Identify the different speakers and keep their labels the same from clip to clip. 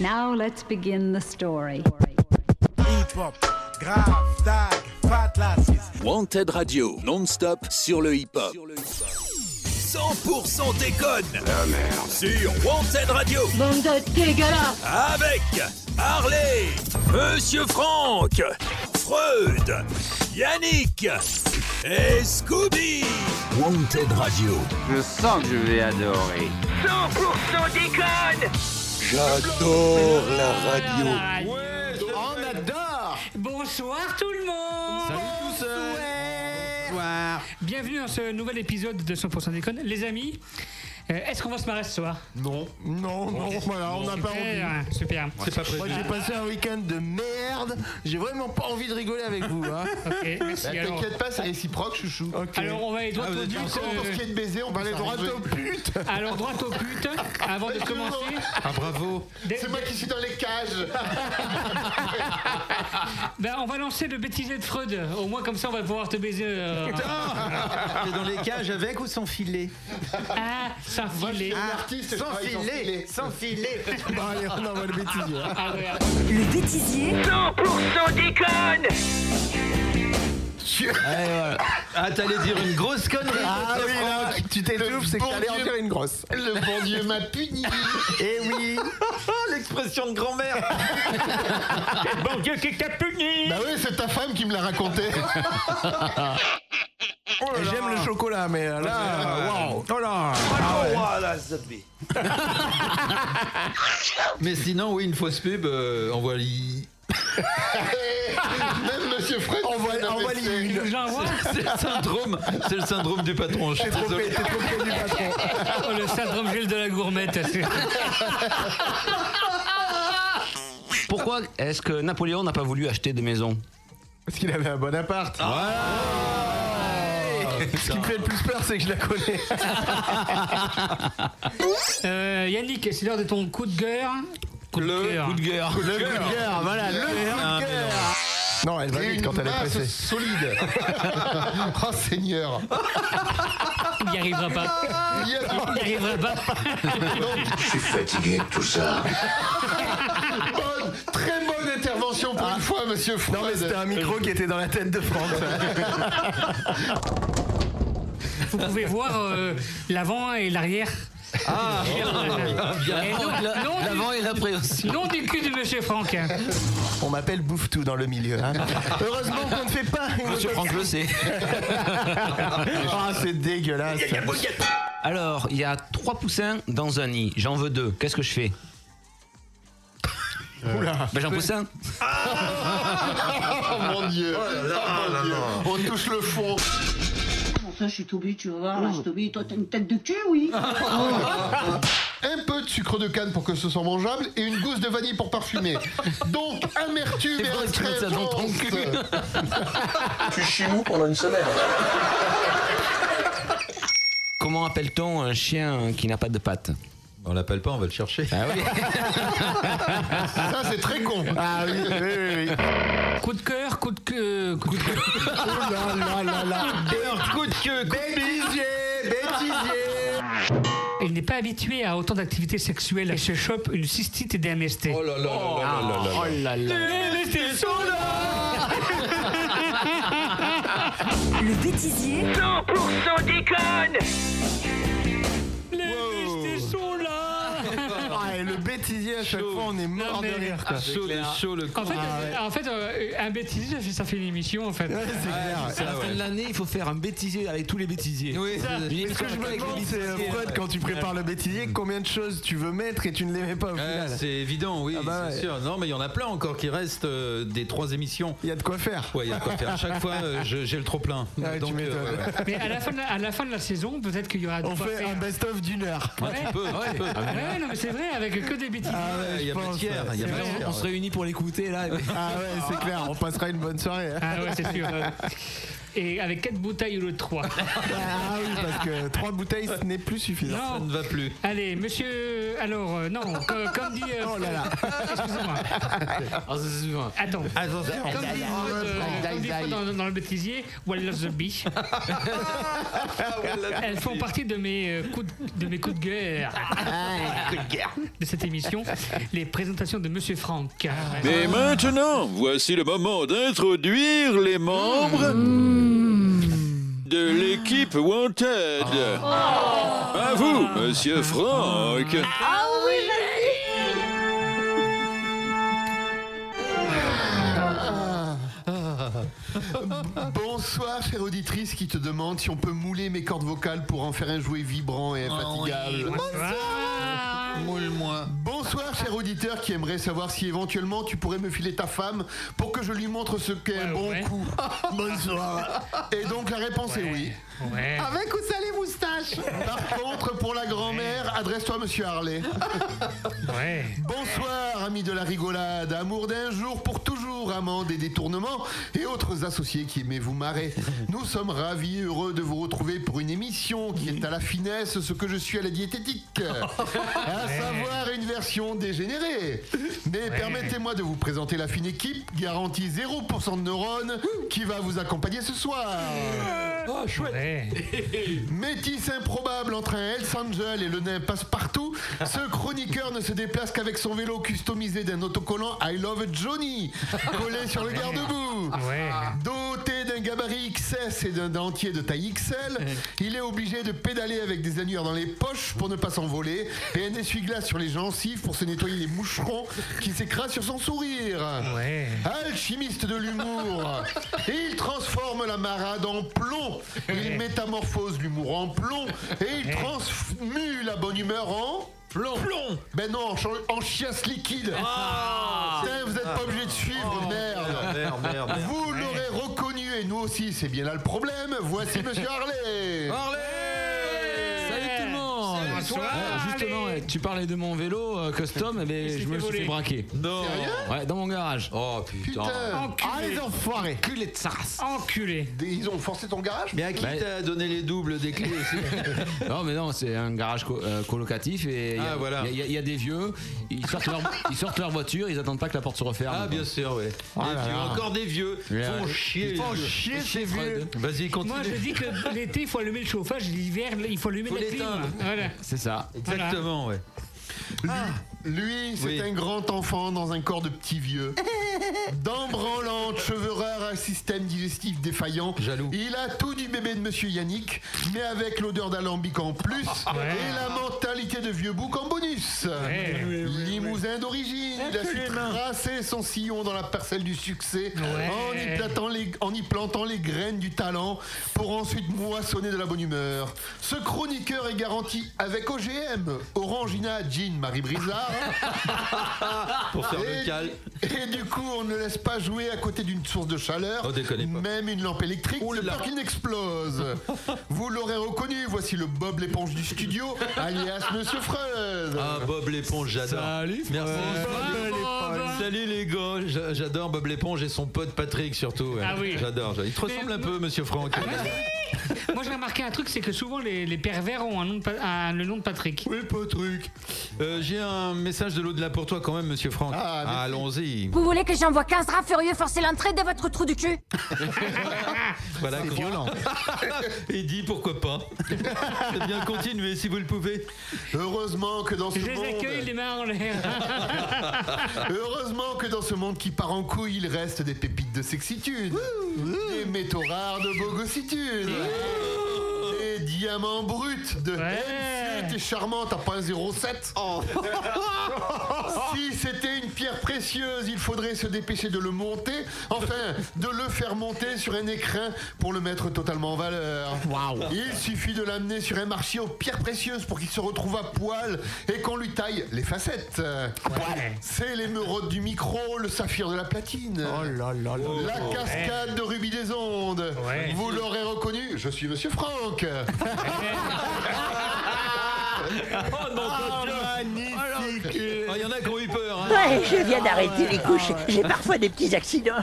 Speaker 1: Now let's begin the story.
Speaker 2: Hip-hop, grave, tag, fat lasses.
Speaker 3: Wanted Radio, non-stop sur le hip-hop. 100% déconne. La merde. Sur Wanted Radio.
Speaker 4: Bande de dégueulasse
Speaker 3: Avec Harley, Monsieur Franck, Freud, Yannick et Scooby. Wanted Radio.
Speaker 5: Je sens que je vais adorer.
Speaker 3: 100% déconne. J'adore la radio.
Speaker 2: On adore.
Speaker 6: Bonsoir tout le monde.
Speaker 2: Salut tous Bonsoir.
Speaker 6: Bienvenue dans ce nouvel épisode de 100% déconne. Les amis, est-ce qu'on va se marrer ce soir?
Speaker 2: Non, non, non, voilà, on n'a pas envie.
Speaker 6: Super, super.
Speaker 2: C'est pas prévu. Moi j'ai passé un week-end de merde, j'ai vraiment pas envie de rigoler avec vous. Hein.
Speaker 6: Ok, merci.
Speaker 2: Bah,
Speaker 6: Alors,
Speaker 2: T'inquiète pas, c'est réciproque, chouchou.
Speaker 6: alors, on va aller droit
Speaker 2: Ah, vous
Speaker 6: au
Speaker 2: êtes
Speaker 6: but.
Speaker 2: encore pour ce qui est de baiser, on va aller droit au but.
Speaker 6: Alors, droit au but, avant de commencer.
Speaker 2: Ah
Speaker 7: bravo
Speaker 6: dès-
Speaker 2: C'est moi qui suis dans les cages
Speaker 6: ben, on va lancer le bêtisier de Freud. Au moins, comme ça, on va pouvoir te baiser. euh,
Speaker 7: T'es dans les cages avec ou sans filet?
Speaker 6: Ah, sans filet.
Speaker 2: Artiste, je
Speaker 7: Sans filet Sans filet
Speaker 2: Bon allez, on envoie le bêtisier. hein.
Speaker 6: Ah ouais.
Speaker 4: Le bêtisier
Speaker 3: 100% déconne.
Speaker 7: Ah t'allais dire une grosse connerie.
Speaker 2: Ah oui, là, tu t'étouffes, c'est que
Speaker 7: bon
Speaker 2: t'allais en
Speaker 7: Dieu.
Speaker 2: dire une grosse. Le bon Dieu m'a puni. Eh oui.
Speaker 7: L'expression de grand-mère.
Speaker 6: Bon Dieu, qui t'a puni.
Speaker 2: Bah oui, c'est ta femme qui me l'a raconté. J'aime le chocolat, mais là, waouh. Oh là.
Speaker 7: Mais sinon oui une fausse pub euh, on voit li-
Speaker 2: Même Monsieur Fred. Envoie, envoie une.
Speaker 7: C'est le syndrome C'est le syndrome du patron je suis
Speaker 2: T'es trop près, du patron.
Speaker 6: Oh, le syndrome Gilles de la gourmette.
Speaker 8: Pourquoi est-ce que Napoléon n'a pas voulu acheter de maison
Speaker 2: Parce qu'il avait un bon appart. Ce qui me fait le plus peur, c'est que je la connais.
Speaker 6: Euh, Yannick, c'est l'heure de ton coup de gueule. Coup de
Speaker 7: Le
Speaker 6: cœur.
Speaker 7: coup de guerre
Speaker 2: Le coup de cœur, voilà, le coup
Speaker 7: Ah,
Speaker 2: de cœur. Non, elle va vite quand elle est pressée. solide. oh Seigneur.
Speaker 6: Il n'y arrivera pas.
Speaker 2: Il
Speaker 6: n'y arrivera pas.
Speaker 2: Bonne, très bonne intervention pour une fois, monsieur Fred. Non, mais c'était un micro qui était dans la tête de Franck.
Speaker 6: Vous pouvez voir euh, l'avant et l'arrière.
Speaker 7: Ah
Speaker 8: L'avant et l'après aussi.
Speaker 6: du, non du cul de Monsieur Franck.
Speaker 2: On m'appelle Bouffe-tout dans le milieu. hein. Heureusement qu'on ne fait pas une
Speaker 8: Monsieur Franck le sait.
Speaker 2: Ah, c'est dégueulasse.
Speaker 8: Alors, il y a trois poussins dans un nid. J'en veux deux. Qu'est-ce que je fais
Speaker 2: Oula.
Speaker 8: Ben j'en pousse un.
Speaker 2: Oh mon dieu. Oh, mon Dieu. On touche le fond.
Speaker 4: Ça, je suis Toby, tu vas voir. Là, je suis Toby, toi, t'as une tête de cul, oui
Speaker 2: Un peu de sucre de canne pour que ce soit mangeable et une gousse de vanille pour parfumer. Donc, amertume et
Speaker 8: C'est vrai que tu mets ça dans ton
Speaker 2: astringence.
Speaker 8: Comment appelle-t-on un chien qui n'a pas de pattes?
Speaker 7: On l'appelle pas on va le chercher
Speaker 8: Ah oui.
Speaker 2: Ça, c'est très con. Ah oui, oui, oui. oui.
Speaker 6: Coup de cœur, coup de queue. Coup de cœur.
Speaker 2: Oh là là là là.
Speaker 7: Coup de queue coup de
Speaker 2: Bêtisier, bêtisier.
Speaker 6: Il n'est pas habitué à autant d'activités sexuelles et se chope une cystite et des MST.
Speaker 7: Oh là là là là là là
Speaker 8: Oh là là.
Speaker 6: Les MST sont là
Speaker 4: Le bêtisier
Speaker 3: 100% déconne.
Speaker 2: Bêtisier, à chaque fois, on est mort
Speaker 6: Non,
Speaker 2: de
Speaker 6: mais-
Speaker 2: rire. Quoi.
Speaker 7: Chaud, le chaud, le
Speaker 6: En fait,
Speaker 2: Ah
Speaker 6: euh, en fait euh, un bêtisier, ça fait- ça fait une émission en fait.
Speaker 2: Ouais, c'est clair.
Speaker 8: À la fin de l'année, il faut faire un bêtisier avec tous les bêtisiers.
Speaker 7: Oui,
Speaker 8: Une
Speaker 2: Ce que je me demande, c'est. Fred, quand tu prépares le bêtisier, combien de choses tu veux mettre et tu ne les mets pas au
Speaker 7: Ouais,
Speaker 2: final
Speaker 7: c'est évident, oui,
Speaker 2: Ah bah
Speaker 7: c'est
Speaker 2: ouais.
Speaker 7: sûr. Non, mais il y en a plein encore qui restent euh, des trois émissions.
Speaker 2: Il y a de quoi faire.
Speaker 7: Ouais, il y a de quoi faire. Chaque fois, euh, j'ai le trop plein.
Speaker 2: Ah.
Speaker 6: Mais à la fin de la, saison, peut-être qu'il y aura
Speaker 2: On fait un best-of d'une heure.
Speaker 6: Ouais.
Speaker 7: Tu peux, tu peux.
Speaker 6: Ouais, non, mais c'est vrai, avec que des bêtises.
Speaker 2: Ah ouais,
Speaker 7: Il y a
Speaker 2: je pense,
Speaker 7: matière, il y a
Speaker 2: ouais.
Speaker 7: matière.
Speaker 8: On se réunit pour l'écouter là.
Speaker 2: Ah ouais, c'est clair, on passera une bonne soirée. hein.
Speaker 6: Ah ouais, c'est sûr. Et avec 4 bouteilles au lieu de 3.
Speaker 2: Ah oui, parce que trois bouteilles, ce n'est plus suffisant.
Speaker 7: Ça
Speaker 6: Non.
Speaker 7: ne va plus.
Speaker 6: Allez, monsieur alors, euh, non, co- comme dit. euh,
Speaker 2: Oh là là.
Speaker 6: Excusez-moi.
Speaker 8: Ah, c'est.
Speaker 6: Attends.
Speaker 7: Attention.
Speaker 6: Comme dit Freud, euh, comme dit Freud dans, dans le bêtisier, Well Lost the Bee. Elles font partie de mes, euh, coups de, de mes coups de gueule de cette émission, les présentations de Monsieur Franck.
Speaker 3: Et maintenant, voici le moment d'introduire les membres de l'équipe Wanted. À vous, monsieur Franck.
Speaker 9: Bonsoir, chère auditrice qui te demande si on peut mouler mes cordes vocales pour en faire un jouet vibrant et infatigable.
Speaker 7: Moule-moi.
Speaker 9: Bonsoir, cher auditeur qui aimerait savoir si éventuellement tu pourrais me filer ta femme pour que je lui montre ce qu'est un
Speaker 6: Ouais,
Speaker 9: bon
Speaker 6: ouais.
Speaker 9: coup. Bonsoir. Et donc la réponse est oui.
Speaker 6: Ouais.
Speaker 2: Avec ou sans les moustaches?
Speaker 9: Par contre, pour la grand-mère, adresse-toi à Monsieur Harley.
Speaker 6: Ouais.
Speaker 9: Bonsoir, amis de la rigolade, amour d'un jour pour toujours, amants des détournements et autres associés qui aimez vous marrer. Nous sommes ravis et heureux de vous retrouver pour une émission qui est à la finesse ce que je suis à la diététique. À savoir une version dégénérée. Mais permettez-moi de vous présenter la fine équipe, garantie 0% de neurones, qui va vous accompagner ce soir.
Speaker 6: Ouais.
Speaker 9: Métis improbable entre un Hells Angel et le nain passe-partout, ce chroniqueur ne se déplace qu'avec son vélo customisé d'un autocollant I Love Johnny, collé sur le garde-boue.
Speaker 6: Ouais.
Speaker 9: Doté d'un gabarit XS et d'un dentier de taille XL, il est obligé de pédaler avec des annuaires dans les poches pour ne pas s'envoler et un essuie-glace sur les gencives pour se nettoyer les moucherons qui s'écrasent sur son sourire.
Speaker 6: Ouais.
Speaker 9: Alchimiste de l'humour, il transforme la marade en plomb, il métamorphose l'humour en plomb et il transmue la bonne humeur en plomb. Plomb Ben non, en, chiasse liquide. Putain, vous n'êtes pas obligé de suivre, merde.
Speaker 7: Merde, merde, merde.
Speaker 9: Vous l'aurez reconnu et nous aussi, c'est bien là le problème. Voici Monsieur Harley.
Speaker 8: Le Ouais, Justement, ouais, tu parlais de mon vélo euh, custom, eh ben, je me suis fait braquer.
Speaker 7: Non.
Speaker 8: Ouais, dans mon garage.
Speaker 7: Oh putain.
Speaker 9: Putain,
Speaker 2: Ah, les enfoirés
Speaker 8: Culé de saras.
Speaker 6: Enculé.
Speaker 9: ils ont forcé ton garage
Speaker 7: Mais à qui
Speaker 8: Bah,
Speaker 7: t'as donné les doubles des clés aussi
Speaker 8: Non, mais non, c'est un garage co- euh, colocatif et il y, a-
Speaker 7: Ah, voilà.
Speaker 8: il y a- il y a des vieux, ils sortent, leur, ils sortent leur voiture, ils attendent pas que la porte se referme.
Speaker 7: Ah bien sûr, ouais.
Speaker 2: Ah
Speaker 7: Des
Speaker 2: là
Speaker 7: vieux,
Speaker 2: là.
Speaker 7: encore des vieux.
Speaker 8: Ouais.
Speaker 7: Font chier. les
Speaker 2: Oh,
Speaker 7: vieux.
Speaker 2: chier ces vieux
Speaker 7: Vas-y, continue.
Speaker 6: Moi, je dis que l'été, il faut allumer le chauffage, l'hiver, il faut allumer
Speaker 7: Faut
Speaker 6: la clim.
Speaker 7: l'éteindre.
Speaker 6: Voilà.
Speaker 8: C'est ça.
Speaker 7: Exactement, ouais.
Speaker 9: Lui, c'est
Speaker 7: Oui.
Speaker 9: un grand enfant dans un corps de petit vieux. Dents branlantes, cheveux rares, un système digestif défaillant.
Speaker 7: Jaloux.
Speaker 9: Il a tout du bébé de Monsieur Yannick, mais avec l'odeur d'alambic en plus et la mentalité de vieux bouc en bonus.
Speaker 6: Ouais.
Speaker 9: Limousin d'origine, il a su tracer son sillon dans la parcelle du succès en, y plantant les, en y plantant les graines du talent pour ensuite moissonner de la bonne humeur. Ce chroniqueur est garanti avec OGM, Orangina, Jean, Marie Brizard.
Speaker 7: Pour faire
Speaker 9: Et-
Speaker 7: le cal.
Speaker 9: Et du coup, on ne laisse pas jouer à côté d'une source de chaleur,
Speaker 7: Oh,
Speaker 9: même une lampe électrique,
Speaker 7: Oh
Speaker 9: de peur qu'il n'explose. Vous l'aurez reconnu, voici le Bob l'éponge du studio, alias Monsieur Freud.
Speaker 7: Ah, Bob l'éponge, j'adore.
Speaker 8: Salut,
Speaker 7: Merci.
Speaker 6: Bob.
Speaker 7: Salut les gars, J'a- j'adore Bob l'éponge et son pote Patrick surtout. ouais.
Speaker 6: Ah oui.
Speaker 7: J'adore. Il te ressemble un peu, monsieur Franck.
Speaker 6: Moi, j'ai remarqué un truc, c'est que souvent, les, les pervers ont un nom de pa- un- le nom de Patrick.
Speaker 7: Oui, Patrick. Euh, J'ai un message de l'au-delà pour toi quand même, monsieur Franck.
Speaker 9: Ah, merci.
Speaker 7: Allons-y.
Speaker 10: Vous voulez que j'envoie 15 rats furieux forcer l'entrée de votre trou du cul?
Speaker 7: Voilà,
Speaker 2: C'est violent.
Speaker 7: Et dit pourquoi pas. C'est bien continuer si vous le pouvez.
Speaker 9: Heureusement que dans ce
Speaker 6: Je les accueille,
Speaker 9: monde,
Speaker 6: les mains en l'air.
Speaker 9: heureusement que dans ce monde qui part en couille, il reste des pépites de sexitude, des métaux rares de bogossitude, Ooh. Des diamants bruts de
Speaker 6: Ouais.
Speaker 9: et charmante à 0.07. si c'était une pierre précieuse, il faudrait se dépêcher de le monter, enfin de le faire monter sur un écrin pour le mettre totalement en valeur. Il suffit de l'amener sur un marché aux pierres précieuses pour qu'il se retrouve à poil et qu'on lui taille les facettes. C'est l'émeraude du micro, le saphir de la platine.
Speaker 2: Oh là là là.
Speaker 9: La cascade de rubis des ondes.
Speaker 6: Ouais.
Speaker 9: Vous l'aurez reconnu, je suis Monsieur Franck.
Speaker 2: Magnifique
Speaker 7: Ah, Il y en a qui ont eu peur. hein.
Speaker 4: Ouais, je viens d'arrêter les couches. J'ai parfois des petits accidents.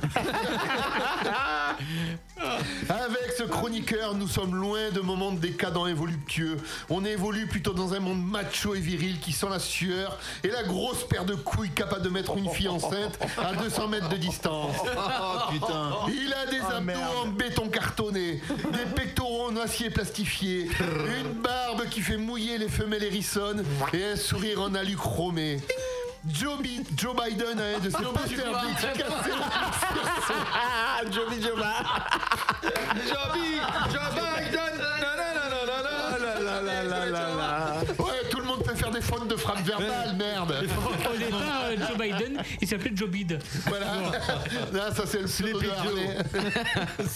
Speaker 9: Avec ce chroniqueur, nous sommes loin de mon monde décadent et voluptueux. On évolue plutôt dans un monde macho et viril qui sent la sueur et la grosse paire de couilles capable de mettre une fille enceinte à 200 mètres de distance.
Speaker 7: Oh putain.
Speaker 9: Il a des abdos en béton cartonné, des pectoraux en acier plastifié, une barbe qui fait mouiller les femelles hérissonnes et un sourire en alu chromé. Joe, Bi- Joe Biden un de ses posters dédicacés
Speaker 2: Ah, Joby Joba.
Speaker 7: Joby, Joe Biden.
Speaker 9: Faire des fautes de frappe verbale, merde.
Speaker 6: Au départ, euh, Joe Biden, il s'appelait Joe Bid.
Speaker 9: Voilà. Là, ça c'est le pseudo de Harley.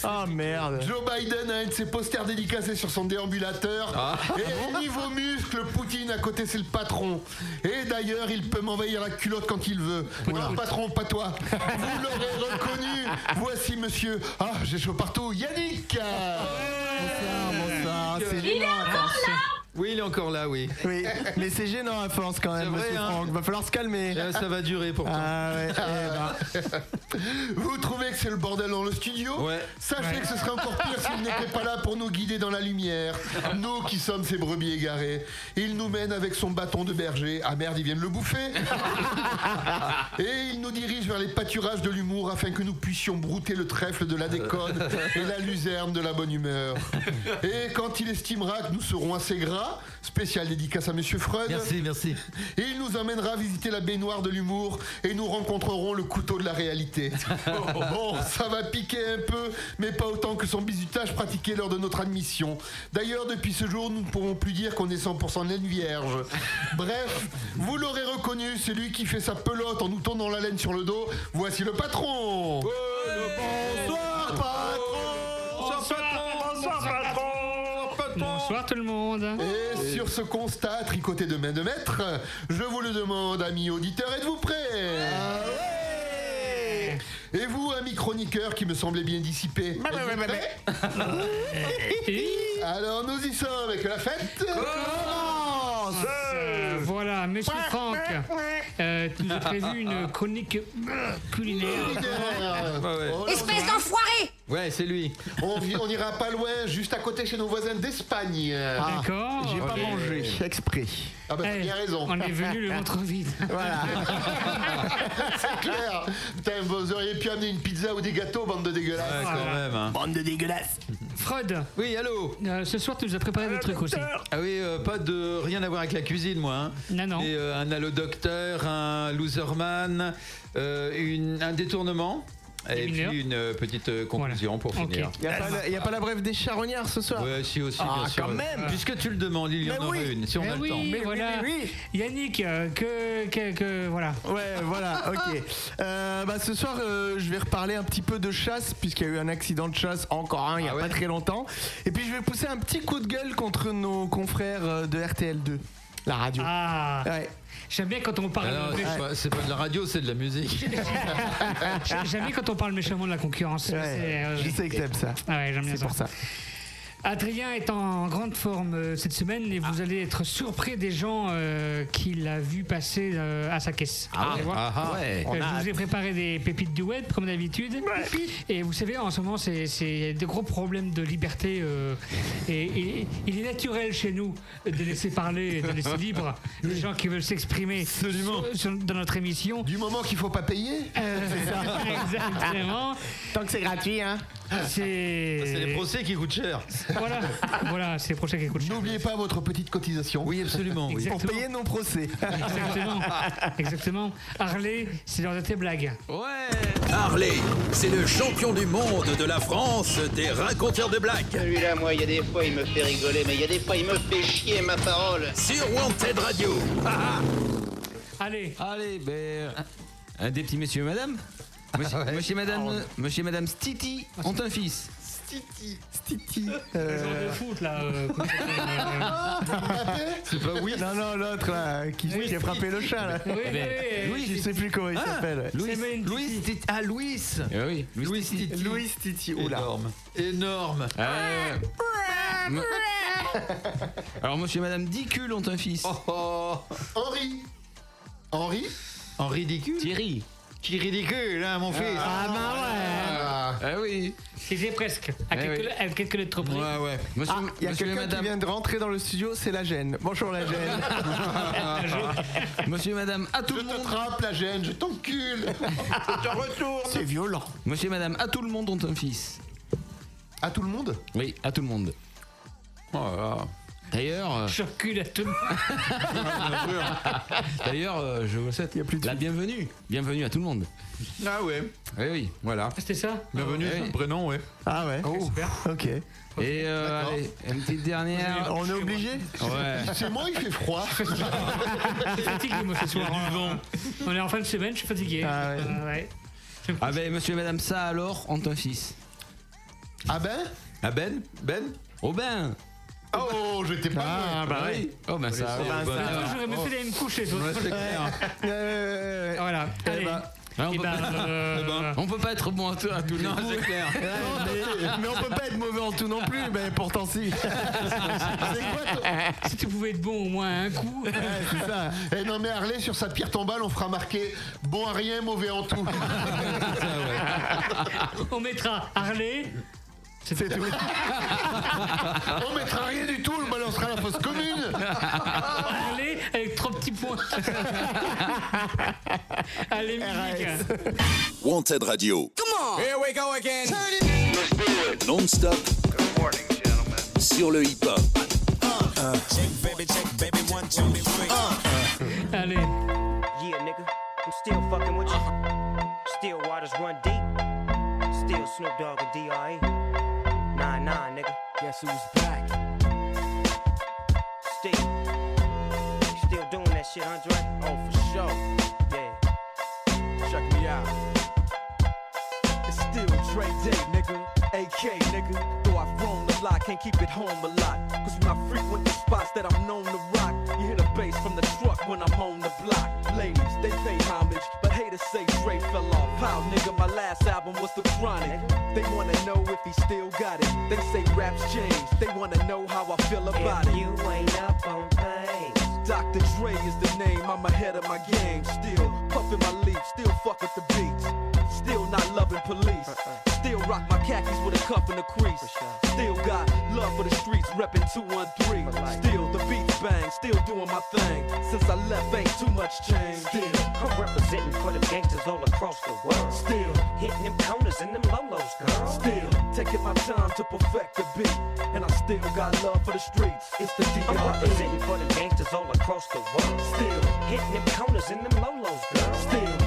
Speaker 2: Oh merde.
Speaker 9: Joe Biden a un de ses posters dédicacés sur son déambulateur. Et niveau muscle, Poutine à côté c'est le patron. Et d'ailleurs, il peut m'envahir la culotte quand il veut. Alors patron, pas toi. Vous l'aurez reconnu. Voici monsieur. Ah, j'ai chaud partout. Yannick.
Speaker 2: Bonsoir, bonsoir. C'est gênant à force.
Speaker 7: Oui, il est encore là, oui.
Speaker 2: Oui, mais c'est gênant à force quand même,
Speaker 7: vrai,
Speaker 2: monsieur
Speaker 7: hein.
Speaker 2: Franck. Va falloir se calmer.
Speaker 7: Là, ça va durer pourtant.
Speaker 2: Ah ouais. eh ben.
Speaker 9: Vous trouvez que c'est le bordel dans le studio
Speaker 7: Ouais.
Speaker 9: Sachez que ce serait encore pire s'il n'était pas là pour nous guider dans la lumière. Nous qui sommes ces brebis égarées. Il nous mène avec son bâton de berger. Ah merde, ils viennent le bouffer. Et il nous dirige vers les pâturages de l'humour afin que nous puissions brouter le trèfle de la déconne et la luzerne de la bonne humeur. Et quand il estimera que nous serons assez gras, spécial dédicace à Monsieur Freud,
Speaker 7: Merci, merci.
Speaker 9: il nous amènera visiter la baignoire de l'humour et nous rencontrerons le couteau de la réalité. Bon, ça va piquer un peu, mais pas autant que son bizutage pratiqué lors de notre admission. D'ailleurs, depuis ce jour, nous ne pourrons plus dire qu'on est 100% laine vierge. Bref, vous l'aurez reconnu, c'est lui qui fait sa pelote en nous tournant la laine sur le dos. Voici le patron Bonsoir,
Speaker 6: Bonsoir tout le monde.
Speaker 9: Et sur ce constat tricoté de main de maître, je vous le demande, amis auditeurs, êtes-vous prêts? Et vous, ami chroniqueur qui me semblait bien dissipé Alors nous y sommes avec la fête.
Speaker 6: Euh, voilà, Monsieur Franck, euh, tu nous as prévu une chronique culinaire.
Speaker 9: Culinaire.
Speaker 7: ouais.
Speaker 9: Oh
Speaker 10: Espèce d'enfoiré
Speaker 7: Ouais, c'est lui.
Speaker 9: on, ira pas loin, juste à côté chez nos voisins d'Espagne. Ah,
Speaker 6: D'accord
Speaker 2: J'ai pas mangé, exprès.
Speaker 9: bah t'as
Speaker 6: Eh,
Speaker 9: bien raison.
Speaker 6: On est venu le ventre vide.
Speaker 2: Voilà.
Speaker 9: C'est clair. Putain, vous auriez pu amener une pizza ou des gâteaux, bande de dégueulasses.
Speaker 7: Ouais, quand même. hein.
Speaker 2: Bande de dégueulasses.
Speaker 6: Freud,
Speaker 7: Oui, allô
Speaker 6: euh, ce soir tu nous as préparé des trucs aussi.
Speaker 7: Ah oui, euh, pas de rien à voir avec la cuisine, moi. hein.
Speaker 6: Non, non.
Speaker 7: Et, euh, un allo docteur, un loserman, euh, une- un détournement. Et puis une euh, petite euh, conclusion pour finir.
Speaker 2: Y a, pas la- y a pas la brève des charognards ce soir
Speaker 7: Ouais, si aussi,
Speaker 2: Ah,
Speaker 7: bien sûr.
Speaker 2: quand même.
Speaker 7: Puisque tu le demandes, il y
Speaker 2: Mais
Speaker 7: en aurait
Speaker 2: oui.
Speaker 7: une, si on a le
Speaker 6: oui,
Speaker 7: temps.
Speaker 2: Mais oui,
Speaker 6: voilà.
Speaker 2: oui.
Speaker 6: Yannick, euh, que, que, que- voilà.
Speaker 2: Ouais, voilà, ok. Euh, bah, ce soir, euh, je vais reparler un petit peu de chasse, puisqu'il y a eu un accident de chasse, encore un, il n'y a
Speaker 7: Ah ouais
Speaker 2: pas très longtemps. Et puis, je vais pousser un petit coup de gueule contre nos confrères de RTL2, la radio.
Speaker 6: Ah,
Speaker 2: Ouais.
Speaker 6: J'aime bien quand on parle.
Speaker 7: Ah non,
Speaker 6: mé-
Speaker 7: c'est pas, c'est pas de la radio, c'est de la musique.
Speaker 6: J'aime bien quand on parle méchamment de la concurrence.
Speaker 2: Ouais,
Speaker 6: euh,
Speaker 2: je sais que t'aimes ça.
Speaker 6: Ah ouais, j'aime bien
Speaker 2: C'est
Speaker 6: ça.
Speaker 2: pour ça.
Speaker 6: Adrien est en grande forme euh, cette semaine et vous allez être surpris des gens euh, qu'il a vu passer euh, à sa caisse.
Speaker 7: Ah, ah.
Speaker 8: Ouais.
Speaker 6: Euh, je vous ai préparé des pépites du web comme d'habitude. Et vous savez, en ce moment, c'est c'est des gros problèmes de liberté. euh, et, et- il est naturel chez nous de laisser parler, de laisser libre les gens qui veulent s'exprimer
Speaker 7: Absolument.
Speaker 6: sur- sur- dans notre émission.
Speaker 9: Du moment qu'il faut pas payer
Speaker 6: Euh, Exactement.
Speaker 2: Tant que c'est gratuit, hein.
Speaker 6: C'est
Speaker 7: C'est les procès qui coûtent cher.
Speaker 6: Voilà, voilà, c'est les prochains qui cher.
Speaker 9: N'oubliez pas votre petite cotisation.
Speaker 7: Oui, absolument. Oui.
Speaker 2: Pour payer nos procès.
Speaker 6: Exactement. Exactement. Harley, c'est l'heure de tes blagues.
Speaker 7: Ouais.
Speaker 3: Harley, c'est le champion du monde de la France des raconteurs de blagues.
Speaker 11: Celui-là, moi, il y a des fois, il me fait rigoler, mais il y a des fois, il me fait chier, ma parole.
Speaker 3: Sur Wanted Radio. Ah, ah.
Speaker 6: Allez,
Speaker 8: Allez, ben. Un des petits messieurs et madame Monsieur, monsieur et madame, monsieur et madame Stiti ont un fils.
Speaker 2: Stiti. Stiti.
Speaker 6: le
Speaker 2: Euh,
Speaker 6: joueur de foot là. euh, comment ça s'appelle,
Speaker 7: C'est pas oui.
Speaker 2: Non, non, l'autre là, qui, qui a frappé le chat là.
Speaker 6: euh, Oui, oui, oui.
Speaker 2: Louis, je sais plus comment il s'appelle. ouais.
Speaker 7: Louis, Louis, Titi- ah Louis.
Speaker 8: Eh oui, Louis
Speaker 7: Louis
Speaker 8: Stiti.
Speaker 7: Titi.
Speaker 2: Louis Stiti. Oula.
Speaker 7: Énorme. Énorme.
Speaker 8: Euh, me- Alors, monsieur et madame Dicule ont un fils.
Speaker 7: Oh, oh.
Speaker 9: Henri Henri
Speaker 7: En ridicule.
Speaker 8: Thierry.
Speaker 7: Qui ridicule, hein, mon fils.
Speaker 2: Ah bah ouais.
Speaker 9: Ah,
Speaker 8: Ah oui.
Speaker 6: C'était presque. À
Speaker 8: Eh
Speaker 6: quelques,
Speaker 8: oui.
Speaker 6: à quelques lettres près.
Speaker 7: Ouais, ouais.
Speaker 8: Monsieur,
Speaker 2: Ah, il y a
Speaker 8: monsieur et
Speaker 2: quelqu'un qui
Speaker 8: madame,
Speaker 2: vient de rentrer dans le studio, c'est la gêne. Bonjour la gêne.
Speaker 8: monsieur et madame, à tout
Speaker 9: Je
Speaker 8: le
Speaker 9: te
Speaker 8: monde.
Speaker 9: trappe la gêne, je t'encule. je te retourne.
Speaker 2: c'est violent.
Speaker 8: Monsieur et madame, à tout le monde ont un fils.
Speaker 9: À tout le monde?
Speaker 8: Oui, à tout le monde.
Speaker 7: Oh.
Speaker 8: D'ailleurs,
Speaker 6: Je recule à tout le monde.
Speaker 8: d'ailleurs, euh, je vous souhaite
Speaker 2: Il y a plus de
Speaker 8: la bienvenue. Bienvenue à tout le monde.
Speaker 7: Ah ouais,
Speaker 8: Oui, oui.
Speaker 7: voilà.
Speaker 6: C'était ça
Speaker 7: Bienvenue,
Speaker 8: Ah,
Speaker 7: c'est
Speaker 8: oui.
Speaker 7: le prénom, ouais.
Speaker 2: Ah ouais.
Speaker 6: Super.
Speaker 2: Ok.
Speaker 8: Et euh, allez, une petite dernière.
Speaker 2: On est obligé
Speaker 8: Ouais.
Speaker 9: C'est moi, il fait froid.
Speaker 6: Je suis fatigué, moi, ce soir. On est en fin de semaine, je suis fatigué.
Speaker 2: Ah ouais.
Speaker 6: Euh, ouais.
Speaker 8: Ah ben, monsieur et madame, ça alors, ont un fils.
Speaker 9: Ah ben
Speaker 7: Ah Ben Ben
Speaker 8: Oh ben
Speaker 9: Oh, je t'ai pas
Speaker 2: Ah bah oui.
Speaker 8: Oh ben ça.
Speaker 2: bah,
Speaker 8: oh,
Speaker 2: ça-
Speaker 8: ben,
Speaker 6: Ah, J'aurais fait me coucher, toi.
Speaker 7: Ouais, c'est clair.
Speaker 2: Euh,
Speaker 6: Voilà.
Speaker 2: Eh
Speaker 6: Allez.
Speaker 2: ben,
Speaker 8: ouais, on,
Speaker 6: Eh
Speaker 8: peut
Speaker 6: ben,
Speaker 8: pas,
Speaker 6: euh,
Speaker 8: on peut pas être bon à tout, à tout le
Speaker 7: Non, c'est clair.
Speaker 2: ouais, mais, mais on peut pas être mauvais en tout non plus, mais pourtant si.
Speaker 9: C'est quoi ton-
Speaker 6: si tu pouvais être bon au moins à un coup.
Speaker 2: Ouais, c'est ça.
Speaker 9: Eh non mais Harley sur sa pierre tombale on fera marquer bon à rien mauvais en tout.
Speaker 6: On mettra Harley.
Speaker 2: C'est tout.
Speaker 9: on mettra rien du tout, on balancera la fosse commune.
Speaker 6: Harley avec trois petits points. Allez, musique.
Speaker 3: Wanted Radio. Here we go again. Non-stop. Sur le hip-hop.
Speaker 6: Allez.
Speaker 12: Yeah, nigga, I'm still fucking with you. Still waters run deep. Still Snoop Dogg and D.R.E. Guess who's back? Still. Still doing that shit, Andre? Oh, for sure. Yeah. Check me out.
Speaker 13: It's still Dre Day, nigga. AK, nigga. Though I've grown a lot, can't keep it home a lot. Cause when I frequent the spots that I'm known to rock, you hear the bass from the truck when I'm on the block. But haters say Dre fell off. How, nigga, my last album was The Chronic. They wanna know if he still got it. They say raps changed. They wanna know how I feel about
Speaker 12: If
Speaker 13: it.
Speaker 12: you ain't up on things.
Speaker 13: Dr. Dre is the name, I'm ahead of my game. Still puffin' my leaf, still fuck with the beats. Still not loving police. Uh-uh. Still rock my khakis with a cuff and a crease. Still got love for the streets, reppin' 213. Still the beats bang, still doing my thing. Since I left, ain't too much change. Still,
Speaker 12: I'm representing for the gangsters all across the world.
Speaker 13: still,
Speaker 12: Hitting them corners and them lolos, girl.
Speaker 13: still taking my time to perfect the beat. And I still got love for the streets. It's the
Speaker 12: I'm representing for the gangsters all across the world.
Speaker 13: Still,
Speaker 12: Hitting them corners and them lolos, girl.
Speaker 13: Still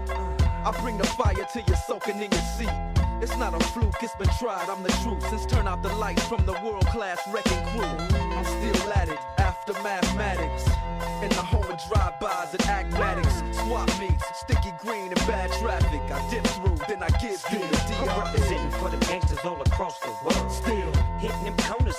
Speaker 13: I bring the fire till you're soaking in your seat. It's not a fluke, it's been tried, I'm the truth. Since turn out the lights from the world class wrecking crew, I'm still at it after mathematics. In the home of drive-bys and acmatics, swap meets, sticky green and bad traffic. I dip through, then I give you the
Speaker 12: I'm
Speaker 13: DRE.
Speaker 12: representing for the gangsters all across the world.
Speaker 13: Still,
Speaker 12: Hitting them corners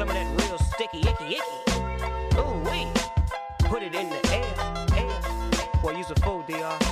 Speaker 12: Some of that real sticky, icky, icky. Ooh, wee. Put it in the air, air. Boy, use a fool, DR.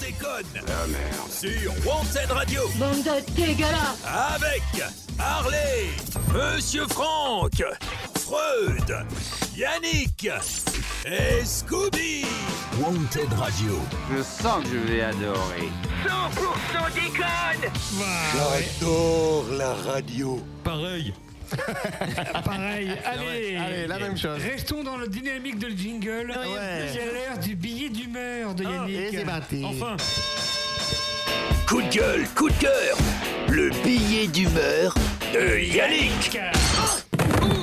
Speaker 3: déconne.
Speaker 5: La merde.
Speaker 3: Sur Wanted Radio.
Speaker 10: Bande de dégueulasse
Speaker 3: Avec Harley, Monsieur Franck, Freud, Yannick et Scooby. Wanted Radio.
Speaker 5: Je sens que je vais adorer.
Speaker 12: 100% déconne
Speaker 9: J'adore la radio.
Speaker 8: Pareil.
Speaker 6: Pareil, allez,
Speaker 2: Allez, la même chose.
Speaker 6: Restons dans la dynamique de le jingle.
Speaker 2: Ouais.
Speaker 6: C'est l'heure du billet d'humeur de Yannick.
Speaker 2: Et c'est parti.
Speaker 6: Enfin,
Speaker 3: Coup de gueule, coup de cœur. Le billet d'humeur de Yannick.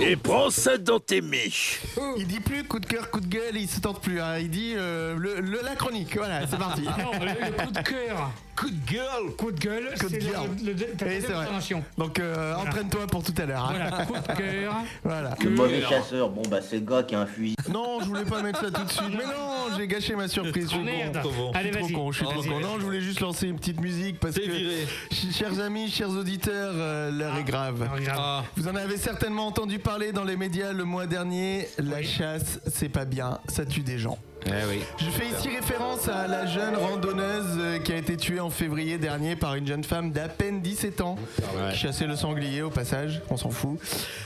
Speaker 3: Et prends ça dans tes miches.
Speaker 2: Il dit plus coup de cœur, coup de gueule, il se tente plus. hein. Il dit euh, le, le- la chronique. Voilà, c'est parti.
Speaker 6: non, le, le coup de cœur.
Speaker 2: Coup de gueule.
Speaker 6: Coup de gueule,
Speaker 2: Coup de
Speaker 6: c'est
Speaker 2: gueule.
Speaker 6: le, le.
Speaker 2: Donc euh, entraîne-toi pour tout à l'heure. hein.
Speaker 6: Voilà, coup de cœur.
Speaker 2: Voilà.
Speaker 11: Le mauvais chasseur, bon bah c'est le gars qui a un fusil.
Speaker 2: Non, je voulais pas mettre ça tout de suite. Mais non, j'ai gâché ma surprise. Je suis
Speaker 6: Merde.
Speaker 2: con.
Speaker 6: Allez,
Speaker 2: Je suis
Speaker 6: vas-y.
Speaker 2: trop con. Je suis trop
Speaker 6: Vas-y,
Speaker 2: con.
Speaker 6: vas-y.
Speaker 2: Non, je voulais juste lancer une petite musique parce que, ch- chers amis, chers auditeurs, euh, l'heure est grave.
Speaker 8: Ah.
Speaker 2: Vous en avez certainement entendu parler dans les médias le mois dernier. La chasse, c'est pas bien. Ça tue des gens.
Speaker 8: Eh oui.
Speaker 2: Je fais ici référence à la jeune randonneuse euh, qui a été tuée en février dernier par une jeune femme d'à peine 17 ans qui chassait le sanglier au passage, on s'en fout.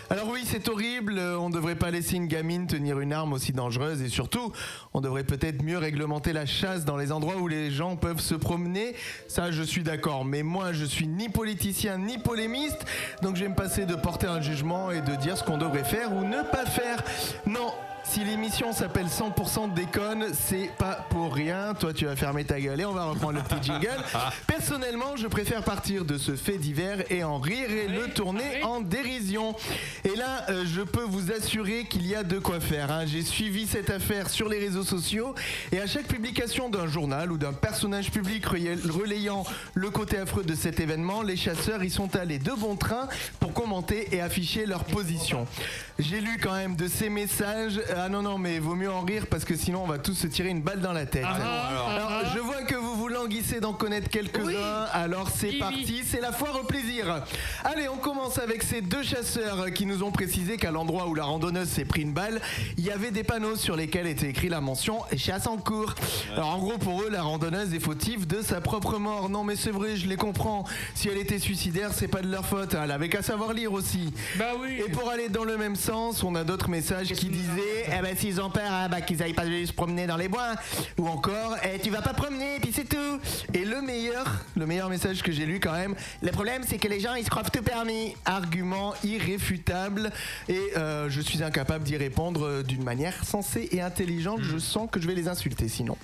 Speaker 2: Alors oui, c'est horrible, euh, on ne devrait pas laisser une gamine tenir une arme aussi dangereuse et surtout, on devrait peut-être mieux réglementer la chasse dans les endroits où les gens peuvent se promener. Ça, je suis d'accord, mais moi, je suis ni politicien ni polémiste, donc je vais me passer de porter un jugement et de dire ce qu'on devrait faire ou ne pas faire. Non, si l'émission s'appelle 100% déconne, c'est pas pour rien. Toi, tu vas fermer ta gueule et on va reprendre le petit jingle. Personnellement, je préfère partir de ce fait divers et en rire et le tourner en dérision. Et là, euh, je peux vous assurer qu'il y a de quoi faire. hein. J'ai suivi cette affaire sur les réseaux sociaux et à chaque publication d'un journal ou d'un personnage public relayant- relayant le côté affreux de cet événement, les chasseurs y sont allés de bon train pour commenter et afficher leur position. J'ai lu quand même de ces messages. Ah non, non, mais vaut mieux en rire parce que sinon on va tous se tirer une balle dans la tête. alors, je vois que vous vous languissez d'en connaître quelques-uns. Alors c'est
Speaker 6: Oui,
Speaker 2: parti, c'est la foire au plaisir. Allez, on commence avec ces deux chasseurs qui nous ont précisé qu'à l'endroit où la randonneuse s'est pris une balle, il y avait des panneaux sur lesquels était écrit la mention chasse en cours. Alors en gros, pour eux, la randonneuse est fautive de sa propre mort. Non, mais c'est vrai, je les comprends. Si elle était suicidaire, c'est pas de leur faute. Elle avait qu'à savoir lire aussi.
Speaker 6: Bah oui.
Speaker 2: Et pour aller dans le même sens, on a d'autres messages qui disaient eh ben, s'ils ont peur, hein, bah, qu'ils aillent pas se promener dans les bois. Ou encore eh, tu vas pas promener, puis c'est tout. Et le meilleur, le meilleur message que j'ai lu quand même, le problème c'est que les gens ils se croient tout permis. Argument irréfutable. Et euh, je suis incapable d'y répondre euh, d'une manière sensée et intelligente. Je sens que je vais les insulter sinon.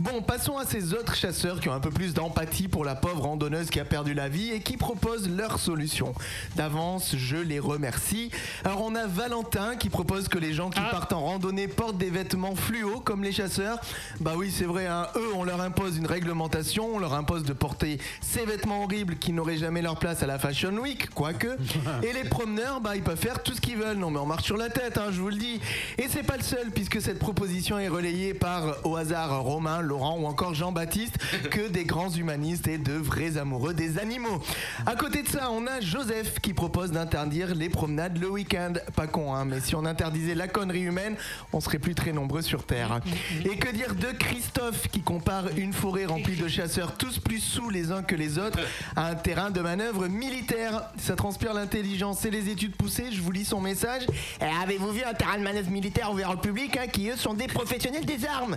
Speaker 2: Bon, passons à ces autres chasseurs qui ont un peu plus d'empathie pour la pauvre randonneuse qui a perdu la vie et qui proposent leur solution. D'avance, je les remercie. Alors on a Valentin qui propose que les gens qui partent en randonnée portent des vêtements fluo comme les chasseurs. Bah oui, c'est vrai, hein, eux on leur impose une réglementation réglementation, on leur impose de porter ces vêtements horribles qui n'auraient jamais leur place à la Fashion Week, quoique. Et les promeneurs, bah, ils peuvent faire tout ce qu'ils veulent. Non, mais on marche sur la tête, hein, je vous le dis. Et c'est pas le seul, puisque cette proposition est relayée par, au hasard, Romain, Laurent ou encore Jean-Baptiste, que des grands humanistes et de vrais amoureux des animaux. À côté de ça, on a Joseph qui propose d'interdire les promenades le week-end. Pas con, hein, mais si on interdisait la connerie humaine, on serait plus très nombreux sur Terre. Et que dire de Christophe qui compare une forêt remplie de chasseurs tous plus sous les uns que les autres à un terrain de manœuvre militaire. Ça transpire l'intelligence et les études poussées. Je vous lis son message. Eh, Avez-vous vu un terrain de manœuvre militaire ouvert au public hein, qui eux sont des professionnels des armes?